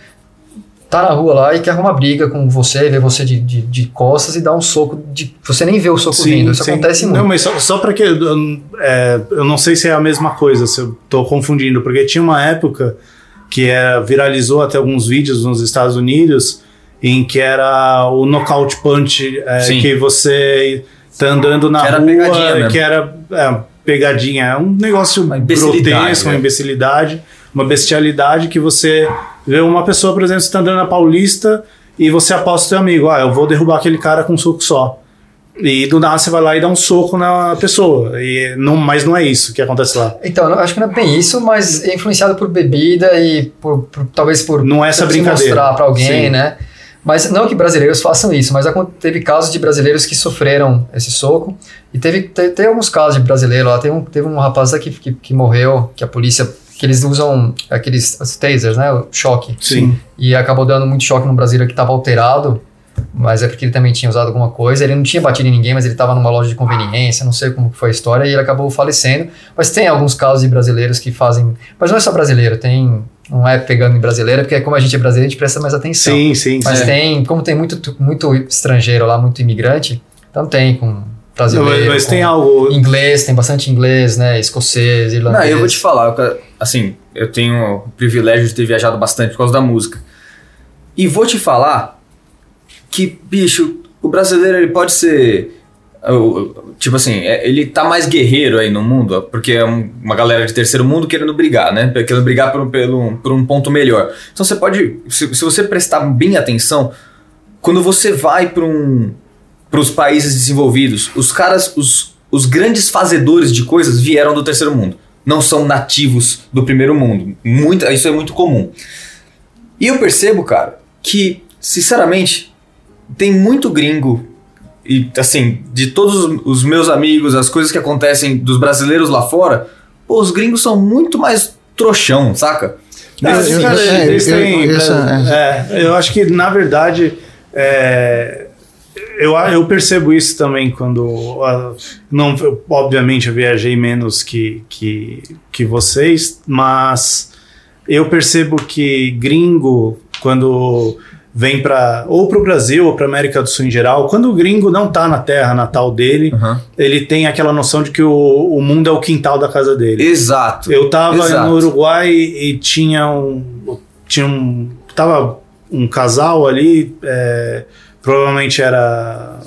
tá na rua lá e quer arrumar briga com você, vê você de, de, de costas e dá um soco. De, você nem vê o soco sim, vindo. Isso sim. acontece muito. Não, mas só, só para que. É, eu não sei se é a mesma coisa, se eu tô confundindo, porque tinha uma época que é, viralizou até alguns vídeos nos Estados Unidos em que era o knockout punch, é, que você tá andando na que rua, que era é, pegadinha, é um negócio grotesco, uma né? imbecilidade, uma bestialidade que você Vê uma pessoa, por exemplo, você está andando na Paulista e você aposta o seu amigo, ah, eu vou derrubar aquele cara com um soco só. E do nada você vai lá e dá um soco na pessoa. E não, mas não é isso que acontece lá. Então, acho que não é bem isso, mas é influenciado por bebida e por, por talvez por não é essa brincadeira. mostrar para alguém, Sim. né? Mas não que brasileiros façam isso, mas teve casos de brasileiros que sofreram esse soco. E teve, teve, teve alguns casos de brasileiro lá. Teve um, teve um rapaz aqui que, que morreu, que a polícia que eles usam aqueles tasers, né? O choque. Sim. E acabou dando muito choque no brasileiro que estava alterado, mas é porque ele também tinha usado alguma coisa. Ele não tinha batido em ninguém, mas ele estava numa loja de conveniência, não sei como foi a história, e ele acabou falecendo. Mas tem alguns casos de brasileiros que fazem. Mas não é só brasileiro, tem. Não é pegando em brasileiro, porque como a gente é brasileiro, a gente presta mais atenção. Sim, sim, Mas sim. tem, como tem muito, muito estrangeiro lá, muito imigrante, então tem com Não, brasileiro. mas, tem algo. Inglês, tem bastante inglês, né? Escocês, Não, irlandês. eu vou te falar, eu- assim, eu tenho o privilégio de ter viajado bastante por causa da música. E vou te falar que, bicho, o brasileiro ele pode ser. Tipo assim, é- ele tá mais guerreiro aí no mundo, porque é um- uma galera de terceiro mundo querendo brigar, né? Querendo brigar por, pelo, por um ponto melhor. Então você pode. Se, se você prestar bem atenção, quando você vai para um, os países desenvolvidos, os caras, os, os grandes fazedores de coisas vieram do terceiro mundo. Não são nativos do primeiro mundo. Muito, isso é muito comum. E eu percebo, cara, que, sinceramente, tem muito gringo. E, assim, de todos os- meus amigos, as coisas que acontecem dos brasileiros lá fora, pô, os gringos são muito mais trouxão, saca? Ah, Eu- eu- caras, eles eu- têm- eu- essa- é, eu acho que, na verdade, é, eu, eu percebo isso também quando. Não, obviamente, eu viajei menos que, que, que vocês, mas eu percebo que gringo, quando vem para ou para o Brasil ou para América do Sul em geral, quando o gringo não tá na terra natal dele, Uhum. ele tem aquela noção de que o, o mundo é o quintal da casa dele. Exato. Eu tava Exato. no Uruguai e tinha um. Tinha um. Tava um casal ali, é, provavelmente era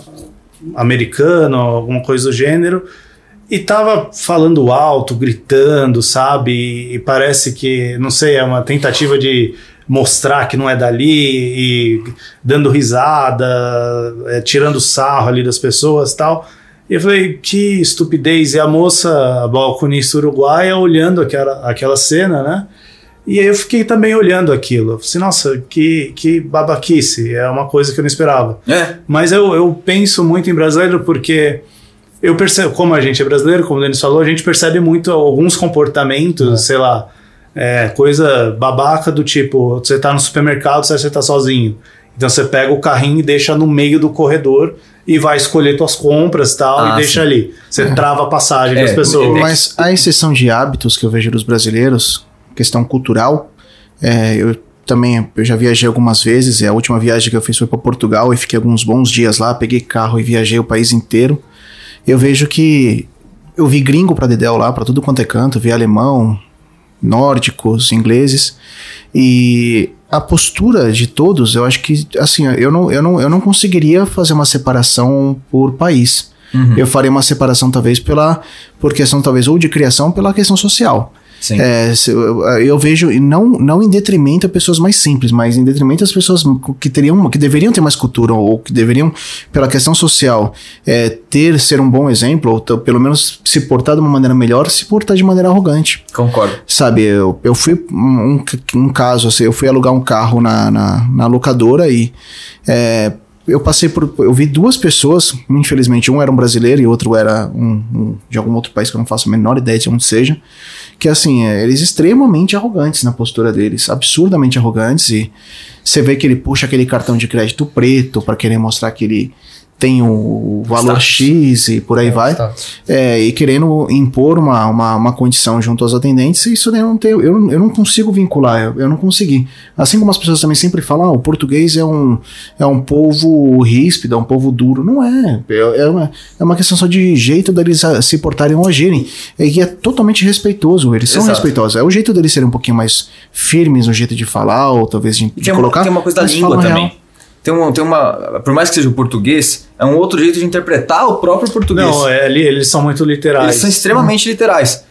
americano, alguma coisa do gênero, e tava falando alto, gritando, sabe? E, e parece que, não sei, é uma tentativa de mostrar que não é dali e dando risada, é, tirando sarro ali das pessoas tal. E eu falei, que estupidez. E a moça, a balconista uruguaia, olhando aquela, aquela cena, né? E aí eu fiquei também olhando aquilo. Eu falei, assim, nossa, que, que babaquice. É uma coisa que eu não esperava. É, Mas eu, eu penso muito em brasileiro porque eu percebo, como a gente é brasileiro, como o Denis falou, a gente percebe muito alguns comportamentos, sei lá, é, coisa babaca do tipo, você tá no supermercado, você tá sozinho. Então você pega o carrinho e deixa no meio do corredor e vai escolher tuas compras tal, Ah, e deixa sim. ali. Você trava a passagem É, das pessoas. Mas a exceção de hábitos que eu vejo dos brasileiros, questão cultural, é, eu também eu já viajei algumas vezes, e a última viagem que eu fiz foi para Portugal e fiquei alguns bons dias lá, peguei carro e viajei o país inteiro. Eu vejo que eu vi gringo para Dedéu lá, para tudo quanto é canto, vi alemão, nórdicos, ingleses, e a postura de todos, eu acho que assim, eu não, eu não, eu não conseguiria fazer uma separação por país. Uhum. Eu faria uma separação talvez pela por questão talvez ou de criação pela questão social. É, se- eu, eu vejo não não em detrimento a pessoas mais simples, mas em detrimento às pessoas que teriam que deveriam ter mais cultura ou que deveriam pela questão social é, ter ser um bom exemplo ou pelo menos se portar de uma maneira melhor, se portar de maneira arrogante. Concordo. Sabe, eu, eu fui um, um, um caso, assim, eu fui alugar um carro na, na, na locadora e é, eu passei por. Eu vi duas pessoas, infelizmente, um era um brasileiro e outro era um, um de algum outro país que eu não faço a menor ideia de onde seja. Que assim, é, eles extremamente arrogantes na postura deles, absurdamente arrogantes, e você vê que ele puxa aquele cartão de crédito preto para querer mostrar que ele tem o valor Status. X e por aí É, vai. É, e querendo impor uma, uma, uma condição junto aos atendentes, isso eu não tenho, eu, eu não consigo vincular, eu, eu não consegui. Assim como as pessoas também sempre falam, ah, o português é um, é um povo ríspido, é um povo duro. Não é. É, é uma, é uma questão só de jeito deles se portarem ou agirem. E é totalmente respeitoso, eles são Exato. respeitosos. É o jeito deles serem um pouquinho mais firmes no jeito de falar, ou talvez de, de tem, uma, colocar. tem uma coisa da língua também. real. Tem uma, tem uma. Por mais que seja o português, é um outro jeito de interpretar o próprio português. Não, é, ali eles são muito literais. Eles são extremamente literais.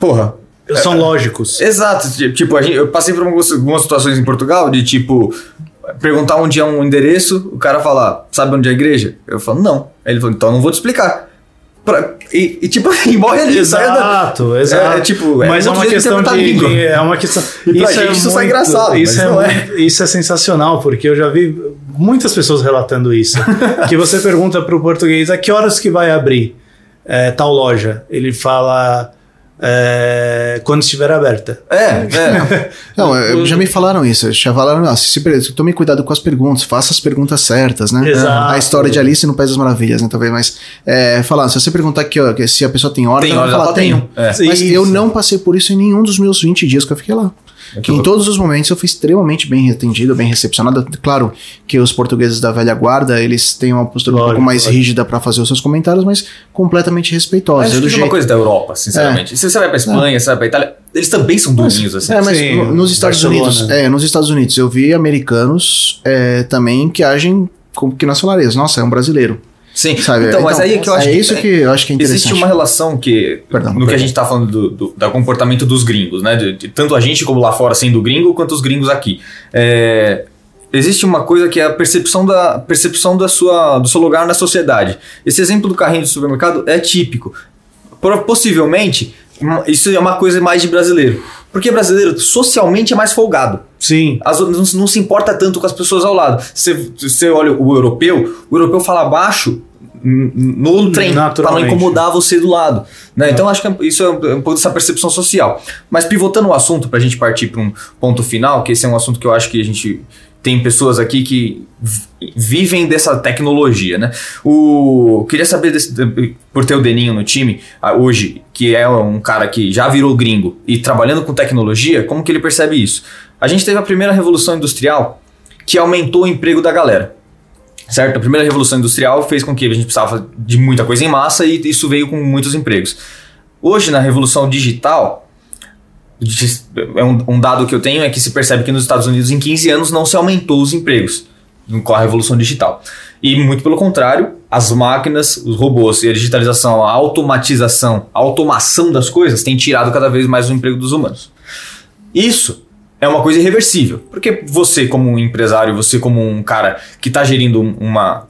Porra. São lógicos. Exato. ti- Tipo, gente, eu passei por algumas, algumas situações em Portugal de tipo. Perguntar onde é um endereço, o cara falar, sabe onde é a igreja? Eu falo, não. Aí ele falou, então não vou te explicar. Pra- e, e, tipo, e morre ali, andando. Exato, exato. É, é tipo, é mas é um uma questão interpretar de, de- é uma questão. E pra gente isso sai engraçado, Isso é, é. muito- isso é sensacional porque eu já vi muitas pessoas relatando isso. que você pergunta para o português a que horas que vai abrir é, tal loja. Ele fala é, quando estiver aberta. É, é. Não, já me falaram isso. Já falaram, ah, se, se, tome cuidado com as perguntas, faça as perguntas certas, né? Exato. A história de Alice no País das Maravilhas, né? Talvez, mas é, falar, se você perguntar aqui, ó, se a pessoa tem hora, Tem ela vai falar, tenho. É. Mas Isso. eu não passei por isso em nenhum dos meus 20 dias que eu fiquei lá. Que em todos os momentos eu fui extremamente bem atendido, bem recepcionado. Claro que os portugueses da velha guarda, eles têm uma postura um pouco mais lógico. rígida para fazer os seus comentários, mas completamente respeitosa. Do que é uma jeito- coisa da Europa, sinceramente. Se você vai pra Espanha, você vai pra Itália, eles também são durinhos, assim. É, mas Sim, no- nos Estados Barcelona. Unidos, é, nos Estados Unidos eu vi americanos é, também que agem como que nós falaríamos, nossa, é um brasileiro, Sim. sabe? Então, mas aí é que eu acho é que isso que eu acho que é interessante. Existe uma relação que, Perdão, no que perdão. a gente tá falando do, do, do comportamento dos gringos, né? De, de tanto a gente como lá fora sendo gringo, quanto os gringos aqui. É, existe uma coisa que é a percepção, da, percepção da sua, do seu lugar na sociedade. Esse exemplo do carrinho do supermercado é típico. Possivelmente, isso é uma coisa mais de brasileiro. Porque brasileiro socialmente é mais folgado. Sim. As não, não se importa tanto com as pessoas ao lado. Você, você olha o europeu, o europeu fala baixo no trem, pra não incomodar você do lado. né? Então acho que é- isso é um, é pouco dessa percepção social. Mas pivotando o assunto pra gente partir para um ponto final, que esse é um assunto que eu acho que a gente tem pessoas aqui que vi- vivem dessa tecnologia, né? O queria saber desse- por ter o Deninho no time ah, hoje, que é um cara que já virou gringo e trabalhando com tecnologia, como que ele percebe isso? A gente teve a primeira revolução industrial que aumentou o emprego da galera. Certo? A primeira revolução industrial fez com que a gente precisava de muita coisa em massa e isso veio com muitos empregos. Hoje, na revolução digital, é um, um dado que eu tenho é que se percebe que nos Estados Unidos, em 15 anos, não se aumentou os empregos com a revolução digital. E muito pelo contrário, as máquinas, os robôs e a digitalização, a automatização, a automação das coisas tem tirado cada vez mais o emprego dos humanos. Isso é uma coisa irreversível, porque você como um empresário, você como um cara que está gerindo um- uma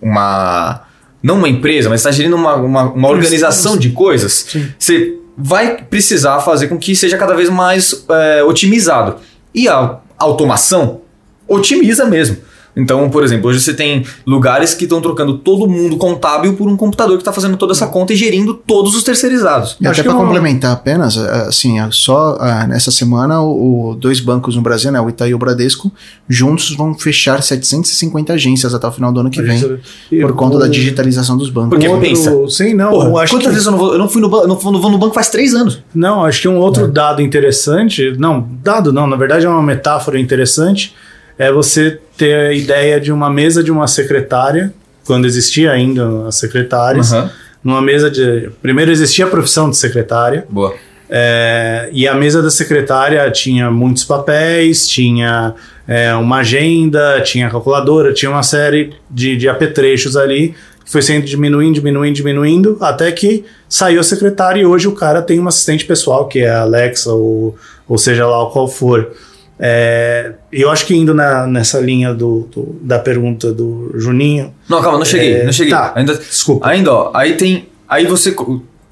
uma não uma empresa, mas está gerindo uma, uma, uma organização de coisas, você vai precisar fazer com que seja cada vez mais é, otimizado. E a automação otimiza mesmo. Então, por exemplo, hoje você tem lugares que estão trocando todo mundo contábil por um computador que está fazendo toda essa conta e gerindo todos os terceirizados. E Acho até que para não- complementar apenas, eh, assim, eh, só nessa semana o, o- dois bancos no Brasil, né, o Itaú e o Bradesco, juntos vão fechar 750 agências até o final do ano que vem, por conta da digitalização dos bancos. Porque outro- pensa, Sim, não. Porra, eu acho quantas que, vezes eu não vou, eu não fui no, ban- não vou- não vou no banco faz três anos. Não, acho que um outro dado interessante. Não, dado não, na verdade é uma metáfora interessante. É você ter a ideia de uma mesa de uma secretária, quando existia ainda as secretárias. Numa mesa de. Primeiro existia a profissão de secretária. Boa. É, e a mesa da secretária tinha muitos papéis, tinha é, uma agenda, tinha calculadora, tinha uma série de, de apetrechos ali, que foi sendo diminuindo, diminuindo, diminuindo, até que saiu a secretária e hoje o cara tem um assistente pessoal, que é a Alexa, ou, ou seja lá o qual for. É, eu acho que indo na- nessa linha do, do- da pergunta do Juninho. Não, calma, não cheguei, É, não cheguei. tá, Ainda, desculpa. Ainda, ó, aí tem. Aí você,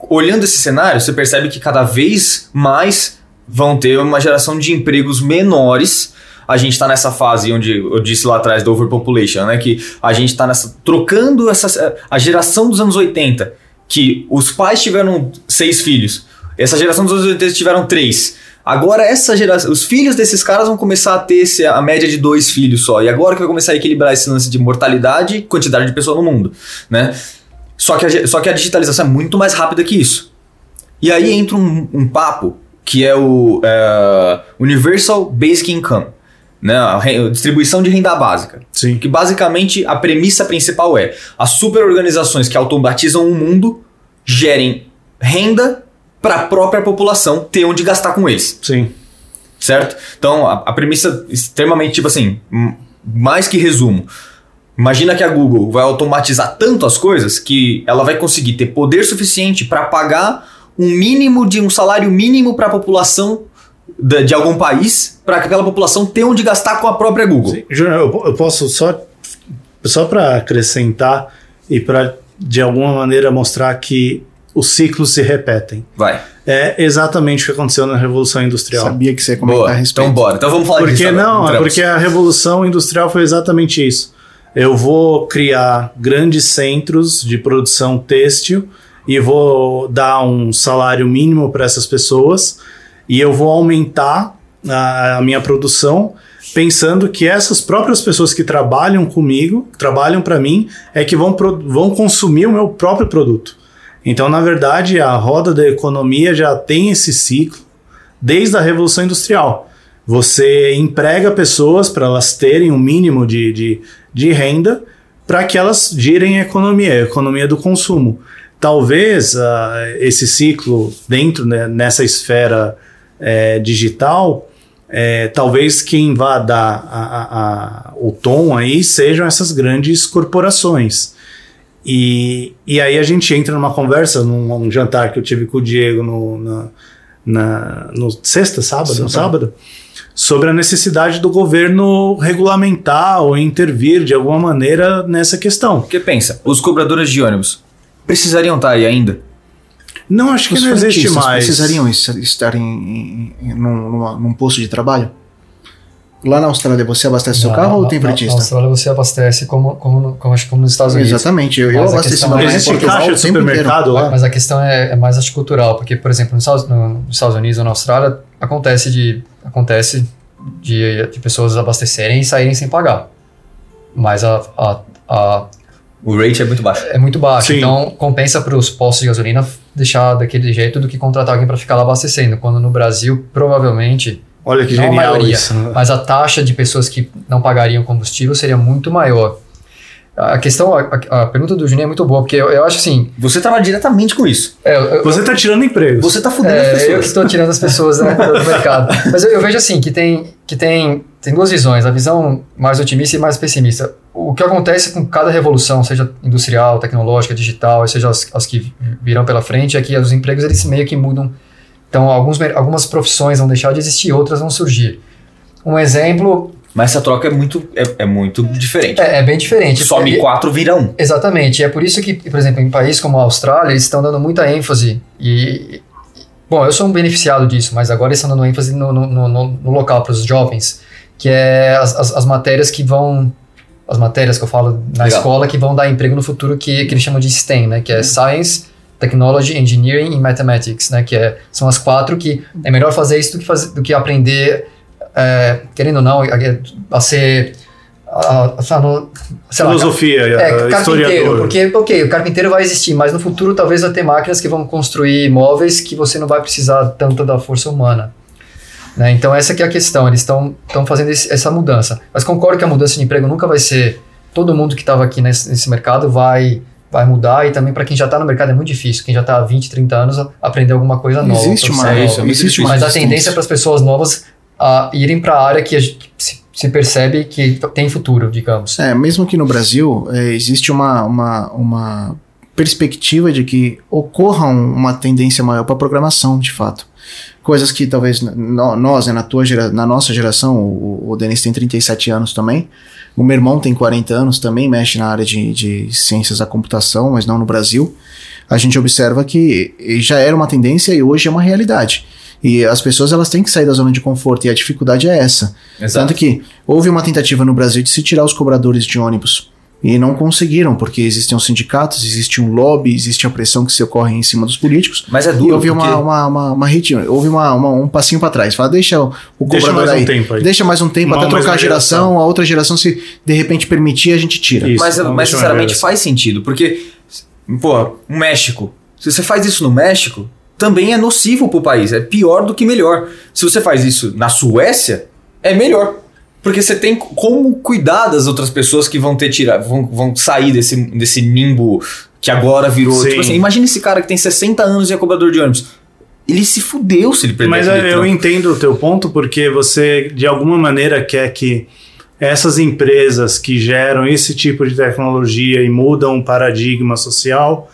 olhando esse cenário, você percebe que cada vez mais vão ter uma geração de empregos menores. A gente tá nessa fase onde eu disse lá atrás do overpopulation, né? Que a gente tá nessa. trocando essa, a geração dos anos 80, que os pais tiveram seis filhos. Essa geração dos anos 80 tiveram três. Agora essa geração, os filhos desses caras vão começar a ter esse- a média de dois filhos só. E agora que vai começar a equilibrar esse lance de mortalidade e quantidade de pessoa no mundo, né? Só que, a, só que a digitalização é muito mais rápida que isso. E aí entra um, um papo que é o é, Universal Basic Income, né? A re- a distribuição de renda básica. Sim. Que basicamente a premissa principal é as superorganizações que automatizam o mundo gerem renda para a própria população ter onde gastar com eles Sim. certo? Então, a, a premissa extremamente, tipo assim, mais que resumo. Imagina que a Google vai automatizar tanto as coisas que ela vai conseguir ter poder suficiente para pagar um mínimo de um salário mínimo para a população da- de algum país, para aquela população ter onde gastar com a própria Google. Sim. Júnior, eu, eu posso só, só para acrescentar e para de alguma maneira mostrar que os ciclos se repetem. Vai. É exatamente o que aconteceu na Revolução Industrial. Sabia que você ia comentar Boa. a respeito. Então bora. Então vamos falar disso. Porque agora. não, é Entramos. porque a Revolução Industrial foi exatamente isso. Eu vou criar grandes centros de produção têxtil e vou dar um salário mínimo para essas pessoas e eu vou aumentar a, a minha produção pensando que essas próprias pessoas que trabalham comigo, trabalham para mim, é que vão, vão consumir o meu próprio produto. Então, na verdade, a roda da economia já tem esse ciclo desde a Revolução Industrial. Você emprega pessoas para elas terem um mínimo de, de, de renda para que elas girem a economia, a economia do consumo. Talvez uh, esse ciclo dentro né, nessa esfera é, digital, é, talvez quem vá dar a, a, a, o tom aí sejam essas grandes corporações. E, e aí a gente entra numa conversa, num um jantar que eu tive com o Diego no, na, na, no sexta, sábado, no sábado, sobre a necessidade do governo regulamentar ou intervir de alguma maneira nessa questão. Porque pensa, os cobradores de ônibus precisariam estar aí ainda? Não, acho que Os não existe mais. precisariam estar em, em, em num, numa, num posto de trabalho? Lá na Austrália você abastece seu carro na, ou tem fretista? Na Austrália você abastece como, como, como, acho, como nos Estados Unidos. Exatamente, eu, eu abasteci meu Existe caixa de supermercado lá? Mas a questão é, é, mais acho, cultural, porque, por exemplo, nos Estados, no, nos Estados Unidos ou na Austrália acontece de, acontece de, de pessoas abastecerem e saírem sem pagar. Mas a, a, a o rate é muito baixo. É muito baixo. Sim. Então compensa para os postos de gasolina deixar daquele jeito do que contratar alguém para ficar lá abastecendo. Quando no Brasil, provavelmente. Olha que não genial a maioria, isso. Né? Mas a taxa de pessoas que não pagariam combustível seria muito maior. A questão, a, a, pergunta do Juninho é muito boa, porque eu, eu acho assim. Você estava diretamente com isso. É, eu, você está tirando emprego. Você está fudendo é, as pessoas. Eu que estou tirando as pessoas né, do mercado. Mas eu, eu, vejo assim, que, tem, que tem, tem duas visões: a visão mais otimista e mais pessimista. O que acontece com cada revolução, seja industrial, tecnológica, digital, seja as, as que virão pela frente, é que os empregos eles meio que mudam. Então, alguns, algumas profissões vão deixar de existir, outras vão surgir. Um exemplo mas essa troca é muito, é, é muito diferente. É, é, bem diferente. Some quatro, vira um. Exatamente. É por isso que, por exemplo, em países como a Austrália, eles estão dando muita ênfase. E, bom, eu sou um beneficiado disso, mas agora eles estão dando ênfase no, no, no, no local para os jovens, que é as, as, as, matérias que vão. As matérias que eu falo na Legal. escola que vão dar emprego no futuro, que, que eles chamam de STEM, né? Que é Science, Technology, Engineering e Mathematics, né? Que é, são as quatro que é melhor fazer isso do que, fazer, do que aprender é, querendo ou não, a, ser. A, a, Filosofia, lá, é, carpinteiro, porque, ok, o carpinteiro vai existir, mas no futuro talvez vai ter máquinas que vão construir móveis que você não vai precisar tanto da força humana. Né? Então essa que é a questão, eles estão fazendo esse, essa mudança. Mas concordo que a mudança de emprego nunca vai ser todo mundo que estava aqui nesse, nesse mercado vai vai mudar e também para quem já está no mercado é muito difícil. Quem já está há 20, 30 anos aprender alguma coisa nova. Existe uma, isso, existe uma Mas a tendência para as pessoas novas a irem para a área que se, se, percebe que tem futuro, digamos. É, mesmo que no Brasil é, existe uma, uma, uma perspectiva de que ocorra uma tendência maior para programação, de fato. Coisas que talvez nós, né, na, tua gera, na nossa geração, o, o Denis tem 37 anos também, o meu irmão tem 40 anos também, mexe na área de, de ciências da computação, mas não no Brasil. A gente observa que já era uma tendência e hoje é uma realidade. E as pessoas elas têm que sair da zona de conforto e a dificuldade é essa. Exato. Tanto que houve uma tentativa no Brasil de se tirar os cobradores de ônibus. E não conseguiram, porque existiam sindicatos, existe um lobby, existe a pressão que se ocorre em cima dos políticos. Mas é duro. E houve porque... uma, uma, uma, uma houve uma, uma, um passinho para trás. Fala, deixa o, o deixa cobrador aí. Um tempo aí. Deixa mais um tempo até trocar a geração, geração, a outra geração, se de repente permitir, a gente tira. Isso, mas, mas sinceramente faz sentido, porque, pô, o México. Se você faz isso no México, também é nocivo para o país. É pior do que melhor. Se você faz isso na Suécia, é melhor. Porque você tem como cuidar das outras pessoas que vão ter tirar, vão, vão sair desse, desse nimbo que agora virou. Tipo assim, imagina esse cara que tem 60 anos e é cobrador de ônibus. Ele se fudeu se ele perder Mas eu entendo o teu ponto, porque você, de alguma maneira, quer que essas empresas que geram esse tipo de tecnologia e mudam o paradigma social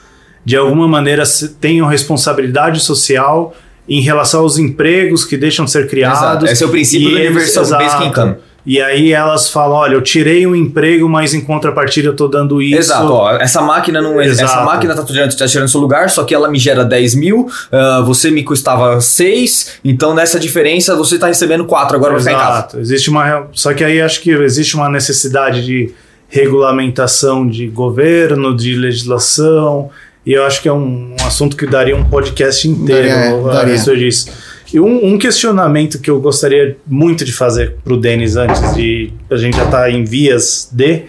de alguma maneira tenham responsabilidade social em relação aos empregos que deixam de ser criados. Exato. Esse é o princípio do Universal Basic Income. E aí elas falam, olha, eu tirei um emprego, mas em contrapartida eu estou dando isso. Exato, ó, essa máquina não Exato. essa máquina está tirando, tá tirando seu lugar, só que ela me gera 10 mil, uh, você me custava 6, então nessa diferença você está recebendo 4, agora Exato. vai ficar em casa. Existe uma. Só que aí acho que existe uma necessidade de regulamentação de governo, de legislação E eu acho que é um, um assunto que daria um podcast inteiro Daria, a daria. respeito disso. E um, um questionamento que eu gostaria muito de fazer pro Denis antes de a gente já tá em vias de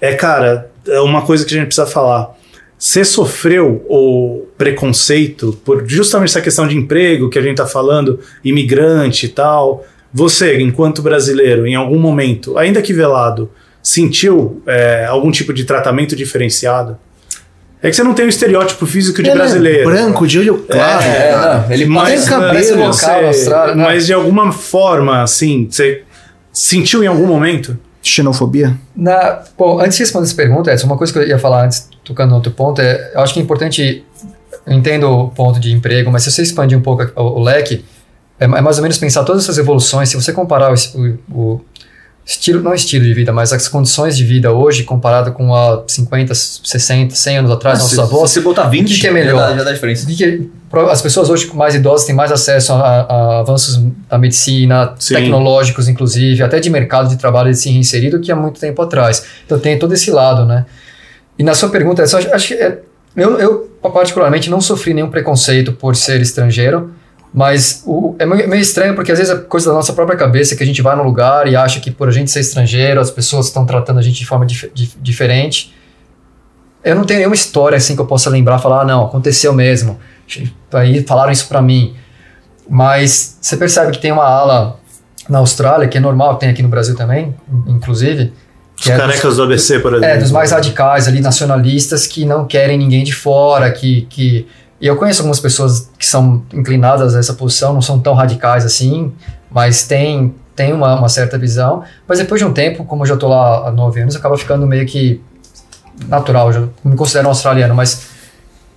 é, cara, é uma coisa que a gente precisa falar. Você sofreu o preconceito por justamente essa questão de emprego que a gente tá falando, imigrante e tal. Você, enquanto brasileiro, em algum momento, ainda que velado, sentiu é, algum tipo de tratamento diferenciado? É que você não tem o estereótipo físico de Ele é brasileiro. branco, de olho claro. É, cara. ele mas, tem cabelo, você- Austrália, né? mas de alguma forma, assim, você sentiu em algum momento? Xenofobia? Na, bom, antes de responder essa pergunta, Edson, uma coisa que eu ia falar antes, tocando no outro ponto, é, eu acho que é importante, eu entendo o ponto de emprego, mas se você expandir um pouco o, o leque, é, é mais ou menos pensar todas essas evoluções, se você comparar o- o estilo, não estilo de vida, mas as condições de vida hoje, comparado com há 50, 60, 100 anos atrás, nossos se, avós, se você botar 20, o que é melhor? Já dá, já diferença. que pro- as pessoas hoje mais idosas têm mais acesso a, a avanços da medicina, Sim. tecnológicos inclusive, até de mercado de trabalho de se reinserido que há muito tempo atrás. Então tem todo esse lado, né? E na sua pergunta, acho, acho que é- eu, eu particularmente não sofri nenhum preconceito por ser estrangeiro, mas o, é meio, estranho porque às vezes é coisa da nossa própria cabeça que a gente vai num lugar e acha que por a gente ser estrangeiro as pessoas estão tratando a gente de forma dif- dif- diferente. Eu não tenho nenhuma história assim que eu possa lembrar, falar, ah, não, aconteceu mesmo. Aí falaram isso pra mim. Mas você percebe que tem uma ala na Austrália, que é normal, tem aqui no Brasil também, inclusive. Os é dos- carecas do ABC, por exemplo. é, dos mais radicais ali, nacionalistas, que não querem ninguém de fora, que, que... E eu conheço algumas pessoas que são inclinadas a essa posição, não são tão radicais assim, mas tem, tem uma, uma certa visão. Mas depois de um tempo, como eu já tô lá há nove anos, acaba ficando meio que natural, eu me considero um australiano, mas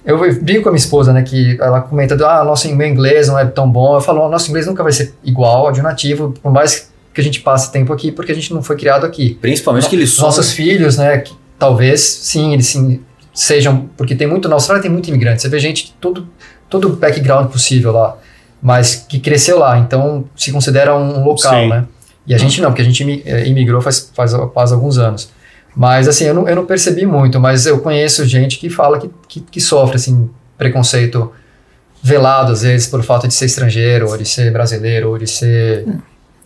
eu brigo com a minha esposa, né, que ela comenta, ah, nosso meu inglês não é tão bom. Eu falo, "Oh, nosso inglês nunca vai ser igual ao de um nativo, por mais que a gente passe tempo aqui, porque a gente não foi criado aqui. Principalmente que eles são. nossos filhos, né, que talvez, sim, eles sim, sejam, porque tem muito, na Austrália tem muito imigrante, você vê gente de todo, todo o background possível lá, mas que cresceu lá, então se considera um local, Sim. né, e a gente não, porque a gente eh, imigrou faz, faz, faz alguns anos. Mas, assim, eu não, eu não percebi muito, mas eu conheço gente que fala que, que, que sofre, assim, preconceito velado, às vezes, por fato de ser estrangeiro, ou de ser brasileiro, ou de ser...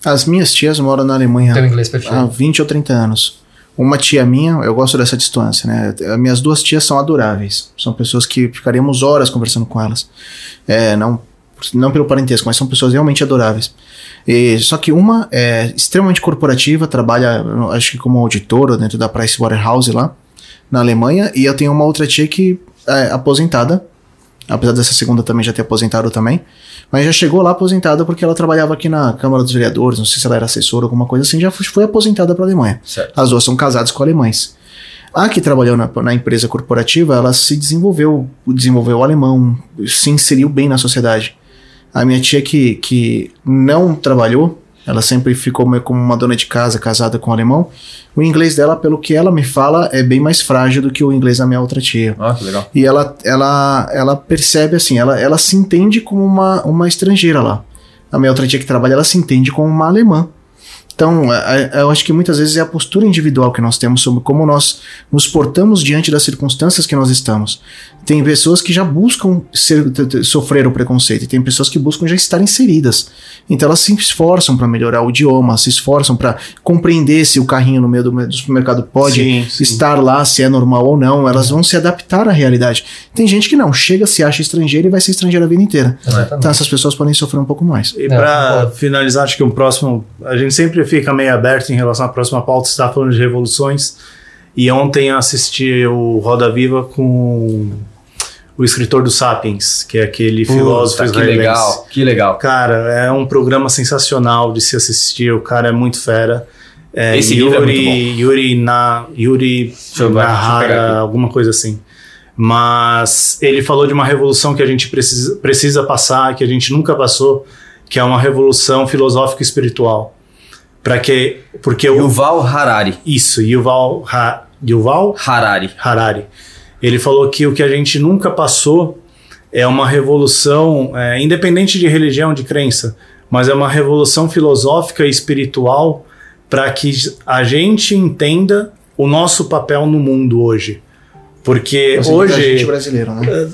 As minhas tias moram na Alemanha ter um inglês perfeito. há 20 ou 30 anos. Uma tia minha, eu gosto dessa distância, né? As minhas duas tias são adoráveis. São pessoas que ficaríamos horas conversando com elas. É, não, não pelo parentesco, mas são pessoas realmente adoráveis. E, só que uma é extremamente corporativa, trabalha, acho que como auditora dentro da Pricewaterhouse lá, na Alemanha. E eu tenho uma outra tia que é aposentada, apesar dessa segunda também já ter aposentado também. Mas já chegou lá aposentada porque ela trabalhava aqui na Câmara dos Vereadores, não sei se ela era assessora, alguma coisa assim, já foi, aposentada para a Alemanha. Certo. As duas são casadas com alemães. A que trabalhou na, na empresa corporativa, ela se desenvolveu, desenvolveu o alemão, se inseriu bem na sociedade. A minha tia que, que não trabalhou, ela sempre ficou meio como uma dona de casa, casada com um alemão. O inglês dela, pelo que ela me fala, é bem mais frágil do que o inglês da minha outra tia. Ah, que legal. E ela, ela, ela percebe assim, ela, ela se entende como uma, uma estrangeira lá. A minha outra tia que trabalha, ela se entende como uma alemã. Então, eu acho que muitas vezes é a postura individual que nós temos sobre como nós nos portamos diante das circunstâncias que nós estamos. Tem pessoas que já buscam ser- sofrer o preconceito, e tem pessoas que buscam já estar inseridas. Então, elas se esforçam para melhorar o idioma, se esforçam para compreender se o carrinho no meio do, do supermercado pode Sim, sim. estar lá, se é normal ou não. Elas vão se adaptar à realidade. Tem gente que não, chega, se acha estrangeira e vai ser estrangeira a vida inteira. Exatamente. Então, essas pessoas podem sofrer um pouco mais. E É, pra concordo. finalizar, acho que o próximo. A gente sempre fica meio aberto em relação à próxima pauta, você está falando de revoluções. E ontem eu assisti o Roda Viva com o escritor do Sapiens, que é aquele filósofo Puta, que israelense. legal, que legal. Cara, é um programa sensacional de se assistir, o cara é muito fera. É, Esse Yuri, livro é muito bom. Yuri, na, Yuri eu Nahara, alguma coisa assim. Mas ele falou de uma revolução que a gente precisa, precisa passar, que a gente nunca passou, que é uma revolução filosófica e espiritual. Para que porque o Yuval Harari. isso, Yuval ha, Yuval Harari. Harari. Ele falou que o que a gente nunca passou é uma revolução, é, independente de religião, de crença, mas é uma revolução filosófica e espiritual para que a gente entenda o nosso papel no mundo hoje. Porque Você diz a gente hoje. brasileiro, né?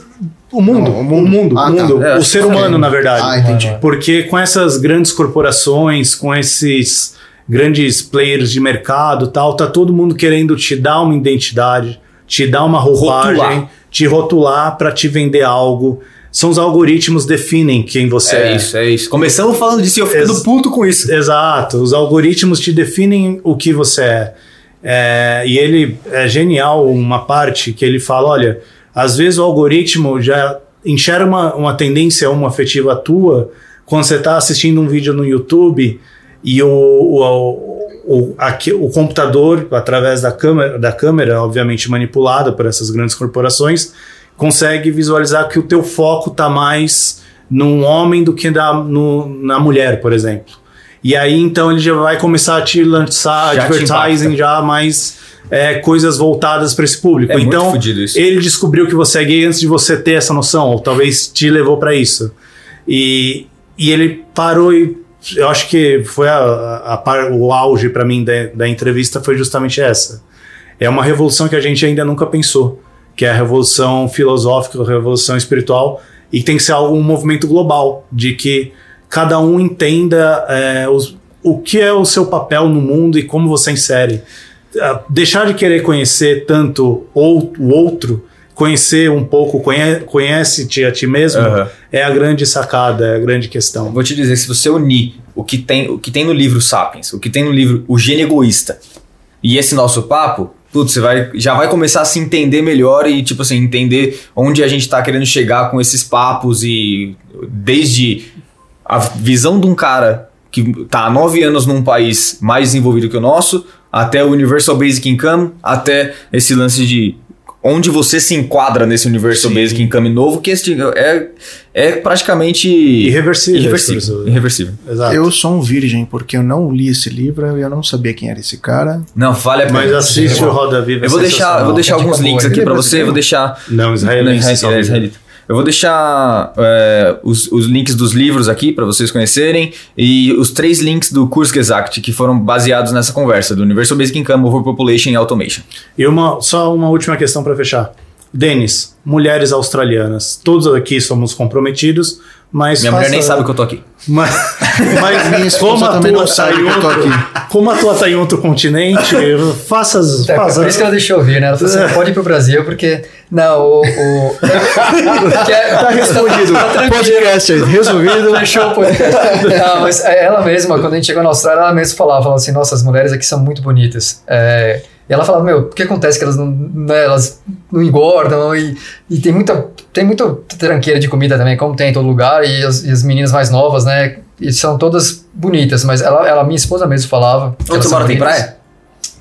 O mundo, Não, o o mundo, mundo. o, Ah, mundo, tá. É, o ser humano, na verdade. Ah, entendi. Porque com essas grandes corporações, com esses grandes players de mercado e tal, tá todo mundo querendo te dar uma identidade, te dar uma roupagem, Rotular. te rotular para te vender algo. São os algoritmos que definem quem você é. É isso, é isso. Começamos falando disso e eu ficando Ex- puto com isso. Exato, os algoritmos te definem o que você é. É, e ele é genial uma parte que ele fala: olha, às vezes o algoritmo já enxerga uma, uma tendência uma afetiva tua quando você está assistindo um vídeo no YouTube e o, o, o, aqui- o computador, através da câmera, da câmera, obviamente manipulada por essas grandes corporações, consegue visualizar que o teu foco está mais num homem do que na, no, na mulher, por exemplo. E aí então ele já vai começar a te lançar Já te advertising impacta. já mais é, coisas voltadas para esse público. É então ele descobriu que você é gay antes de você ter essa noção, ou talvez te levou para isso. E, e ele parou e eu acho que foi a, a- o auge para mim da, da entrevista foi justamente essa. É uma revolução que a gente ainda nunca pensou, que é a revolução filosófica, a revolução espiritual, e tem que ser algo, um movimento global, de que cada um entenda é, os- o que é o seu papel no mundo e como você insere. Deixar de querer conhecer tanto ou- o outro, conhecer um pouco, conhe- conhece-te a ti mesmo, Aham. é a grande sacada, é a grande questão. Vou te dizer, se você unir o que tem, o que tem no livro Sapiens, o que tem no livro O Gênio Egoísta e esse nosso papo, putz, você vai, já vai começar a se entender melhor e, tipo assim, entender onde a gente tá querendo chegar com esses papos e desde a visão de um cara que tá há nove anos num país mais desenvolvido que o nosso, até o Universal Basic Income, até esse lance de onde você se enquadra nesse Universal Sim. Basic Income novo, que esse é, é praticamente Irreversível. irreversível. irreversível. Exato. Eu sou um virgem, porque eu não li esse livro e eu não sabia quem era esse cara. Não, vale a pena. Mas assiste o Roda Viva. Eu vou deixar, eu vou deixar É dica alguns links aqui pra você, vou deixar Não, Não, israelense. é israelita. Eu vou deixar é, os, os links dos livros aqui para vocês conhecerem e os três links do curso Exact que foram baseados nessa conversa do Universal Basic Income, Overpopulation e Automation. E uma, só uma última questão para fechar. Denis, mulheres australianas. Todos aqui somos comprometidos, mas. Minha mulher nem sabe que eu tô aqui. Mas, mas Minha esposa como a também tua não sabe tá em que eu tô outro- Como a tua tá em outro continente, faça as. É, faça por isso que ela deixou vir, né? Ela falou assim, pode ir pro Brasil, porque... Não, o... o... tá Respondido. Podcast aí, resolvido. Fechou o podcast. Não, mas ela mesma, quando a gente chegou na Austrália, ela mesma falava, falava assim, nossa, as mulheres aqui são muito bonitas. É, e ela falava, meu, o que acontece que elas não, né, elas não engordam e, e tem muita tem muita tranqueira de comida também, como tem em todo lugar, e as, e as meninas mais novas, né, e são todas bonitas, mas ela, ela minha esposa mesmo falava... Onde você mora? Tem praia?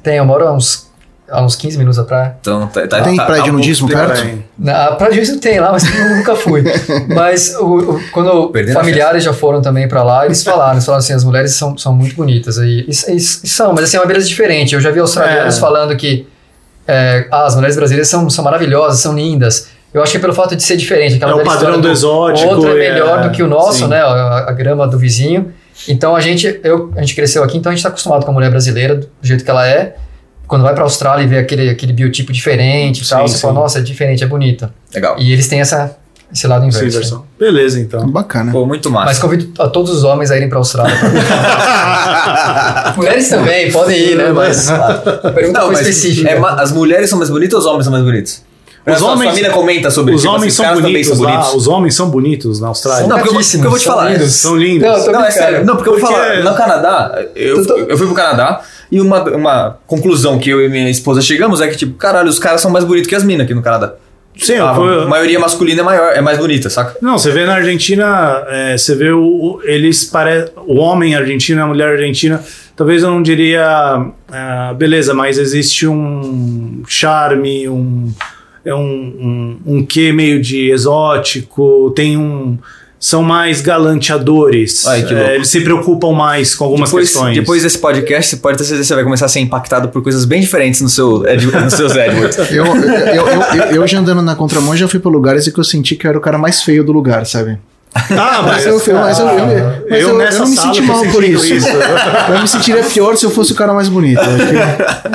Tem, eu moro a uns, a uns 15 minutos praia. Então, tá, tá, Tem tá- praia de tá- nudismo Explica perto? bem. Na a praia disso tem lá, mas eu nunca fui. Mas o, o- quando Perdendo familiares já foram também pra lá, eles falaram, eles falaram assim, as mulheres são, são muito bonitas. E, e- e- e são, mas assim, é uma beleza diferente. Eu já vi australianos É. falando que é, ah, as mulheres brasileiras são, são maravilhosas, são lindas. Eu acho que é pelo fato de ser diferente. Aquela É o padrão do exótico, O outro é é, melhor do que o nosso, sim. né? A, a grama do vizinho. Então a gente, eu, a gente cresceu aqui, então a gente está acostumado com a mulher brasileira do jeito que ela é. Quando vai pra Austrália e vê aquele, aquele biotipo diferente e tal, Sim, você fala, sim. nossa, é diferente, é bonita. Legal. E eles têm essa, esse lado Sim, inverso. né? versão. Beleza, então. Bacana. Pô, muito Mas massa. convido a todos os homens a irem pra Austrália. Mulheres também, podem ir, né? Mas a pergunta Não, foi mas específica. é as mulheres são mais bonitas ou os homens são mais bonitos? Os homens, sua mina comenta sobre Os tipo, homens assim, são bonitos são lá. bonitos. Os homens são bonitos na Austrália. Não, porque eu porque eu vou te são falar. lindos. São lindos. Não, Não, é sério. Não, porque eu vou Porque- falar, no Canadá, eu, eu fui pro Canadá e uma, uma conclusão que eu e minha esposa chegamos é que, tipo, caralho, os caras são mais bonitos que as minas aqui no Canadá. Sim, A foi- maioria masculina é maior, é mais bonita, saca? Não, você vê na Argentina, é, você vê o, eles pare... o homem argentino, a mulher argentina, talvez eu não diria ah, beleza, mas existe um charme, um é um, um, um quê meio de exótico, tem um são mais galanteadores, Ai, que é, eles se preocupam mais com algumas Depois, questões. depois desse podcast, você pode ter certeza que você vai começar a ser impactado por coisas bem diferentes no seu, Ed, nos seus AdWords. Eu, eu, eu, eu, eu já andando na contramão já fui pra lugares em que eu senti que eu era o cara mais feio do lugar, sabe? Ah, Mas eu, eu, mas eu, eu, mas eu, eu nessa não me senti mal por sentindo isso. Eu me sentiria pior se eu fosse o cara mais bonito.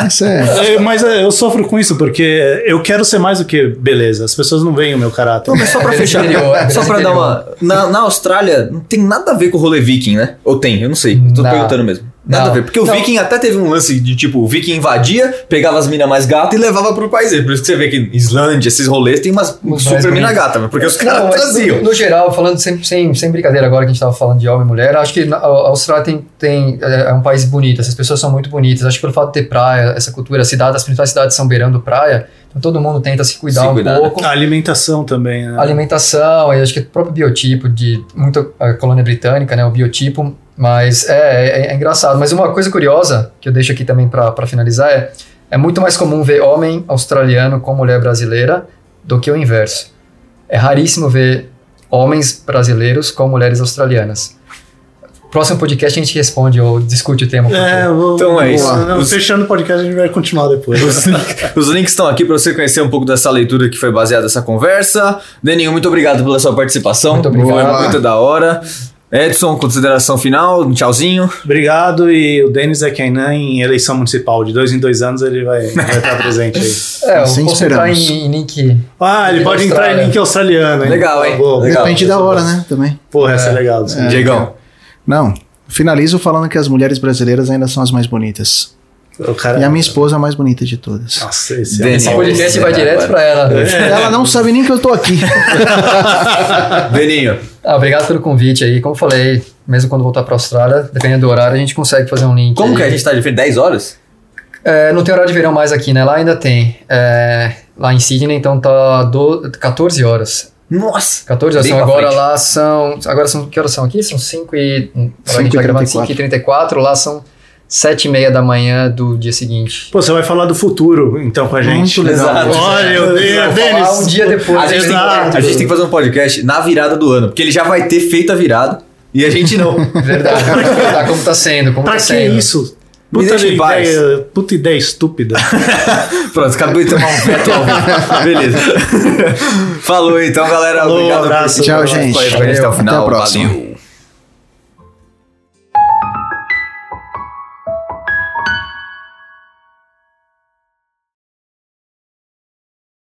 Isso é. É, Mas é, eu sofro com isso, porque eu quero ser mais do que beleza. As pessoas não veem o meu caráter. Mas só pra fechar, interior, é, só pra dar uma. Na, na Austrália não tem nada a ver com o rolê viking, né? Ou tem? Eu não sei. Tô Não. perguntando mesmo. Nada Não. a ver. Porque o Não. viking até teve um lance de tipo, o viking invadia, pegava as minas mais gatas e levava pro país dele. Por isso que você vê que Islândia, esses rolês, tem umas Umas super mina gata, porque os Não, caras mas traziam. No, no geral, falando sem, sem, sem brincadeira agora que a gente tava falando de homem e mulher, acho que a Austrália tem, tem, é é um país bonito, essas pessoas são muito bonitas. Acho que pelo fato de ter praia, essa cultura, a cidade, as principais cidades são beirando praia, então todo mundo tenta se cuidar Se um cuidar, né? pouco. A alimentação também, né? alimentação, e acho que o próprio biotipo de muito a colônia britânica, né, o biotipo, mas é, é, é engraçado. Mas uma coisa curiosa que eu deixo aqui também para finalizar é é muito mais comum ver homem australiano com mulher brasileira do que o inverso. É raríssimo ver homens brasileiros com mulheres australianas. Próximo podcast a gente responde ou discute o tema. um É, vou, Então é isso. Não, Os- Fechando o podcast, a gente vai continuar depois. Os, os links estão aqui para você conhecer um pouco dessa leitura que foi baseada nessa conversa. Deninho, muito obrigado pela sua participação. Muito obrigado. Foi muito da hora. Edson, consideração final, um tchauzinho. Obrigado. E o Denis é quem né, em eleição municipal. De dois em dois anos ele vai, vai estar presente aí. É, eu Assim posso entrar em, em link. Ah, ele pode entrar em link australiano, hein? Legal, hein? Boa. Legal. Depende da hora, né? Também. Porra, essa é legal. É. Diegão. Não. Finalizo falando que as mulheres brasileiras ainda são as mais bonitas. O cara... E a minha esposa é a mais bonita de todas. Nossa, esse é Esse podcast É, vai direto para ela. Ela não sabe nem que eu tô aqui. Deninho. Ah, obrigado pelo convite aí. Como eu falei, mesmo quando voltar para a Austrália, dependendo do horário, a gente consegue fazer um link. Como aí. que a gente tá de frente? 10 horas? É, não tem horário de verão mais aqui, né? Lá ainda tem. É, lá em Sydney, então tá do, 14 horas. Nossa! 14 horas. Então agora frente. lá são. Agora são. Que horas são aqui? São 5 e. A gente vai gravar 5 e 34. Lá são 7 e meia da manhã do dia seguinte. Pô, você vai falar do futuro, então, com a gente. Muito legal. Exato. Olha, o Denis. Um dia depois. A gente, tem, a gente tem que fazer um podcast na virada do ano, porque ele já vai ter feito a virada e a gente não. Verdade. tá, como tá sendo, como Pra tá que sendo. isso? Me Puta paz. ideia, puta ideia estúpida. Pronto, acabou de tomar um veto ao vivo. Beleza. Falou então, galera. Falou, Obrigado abraço. por Tchau, gente. até o final. Até a próxima. Valeu.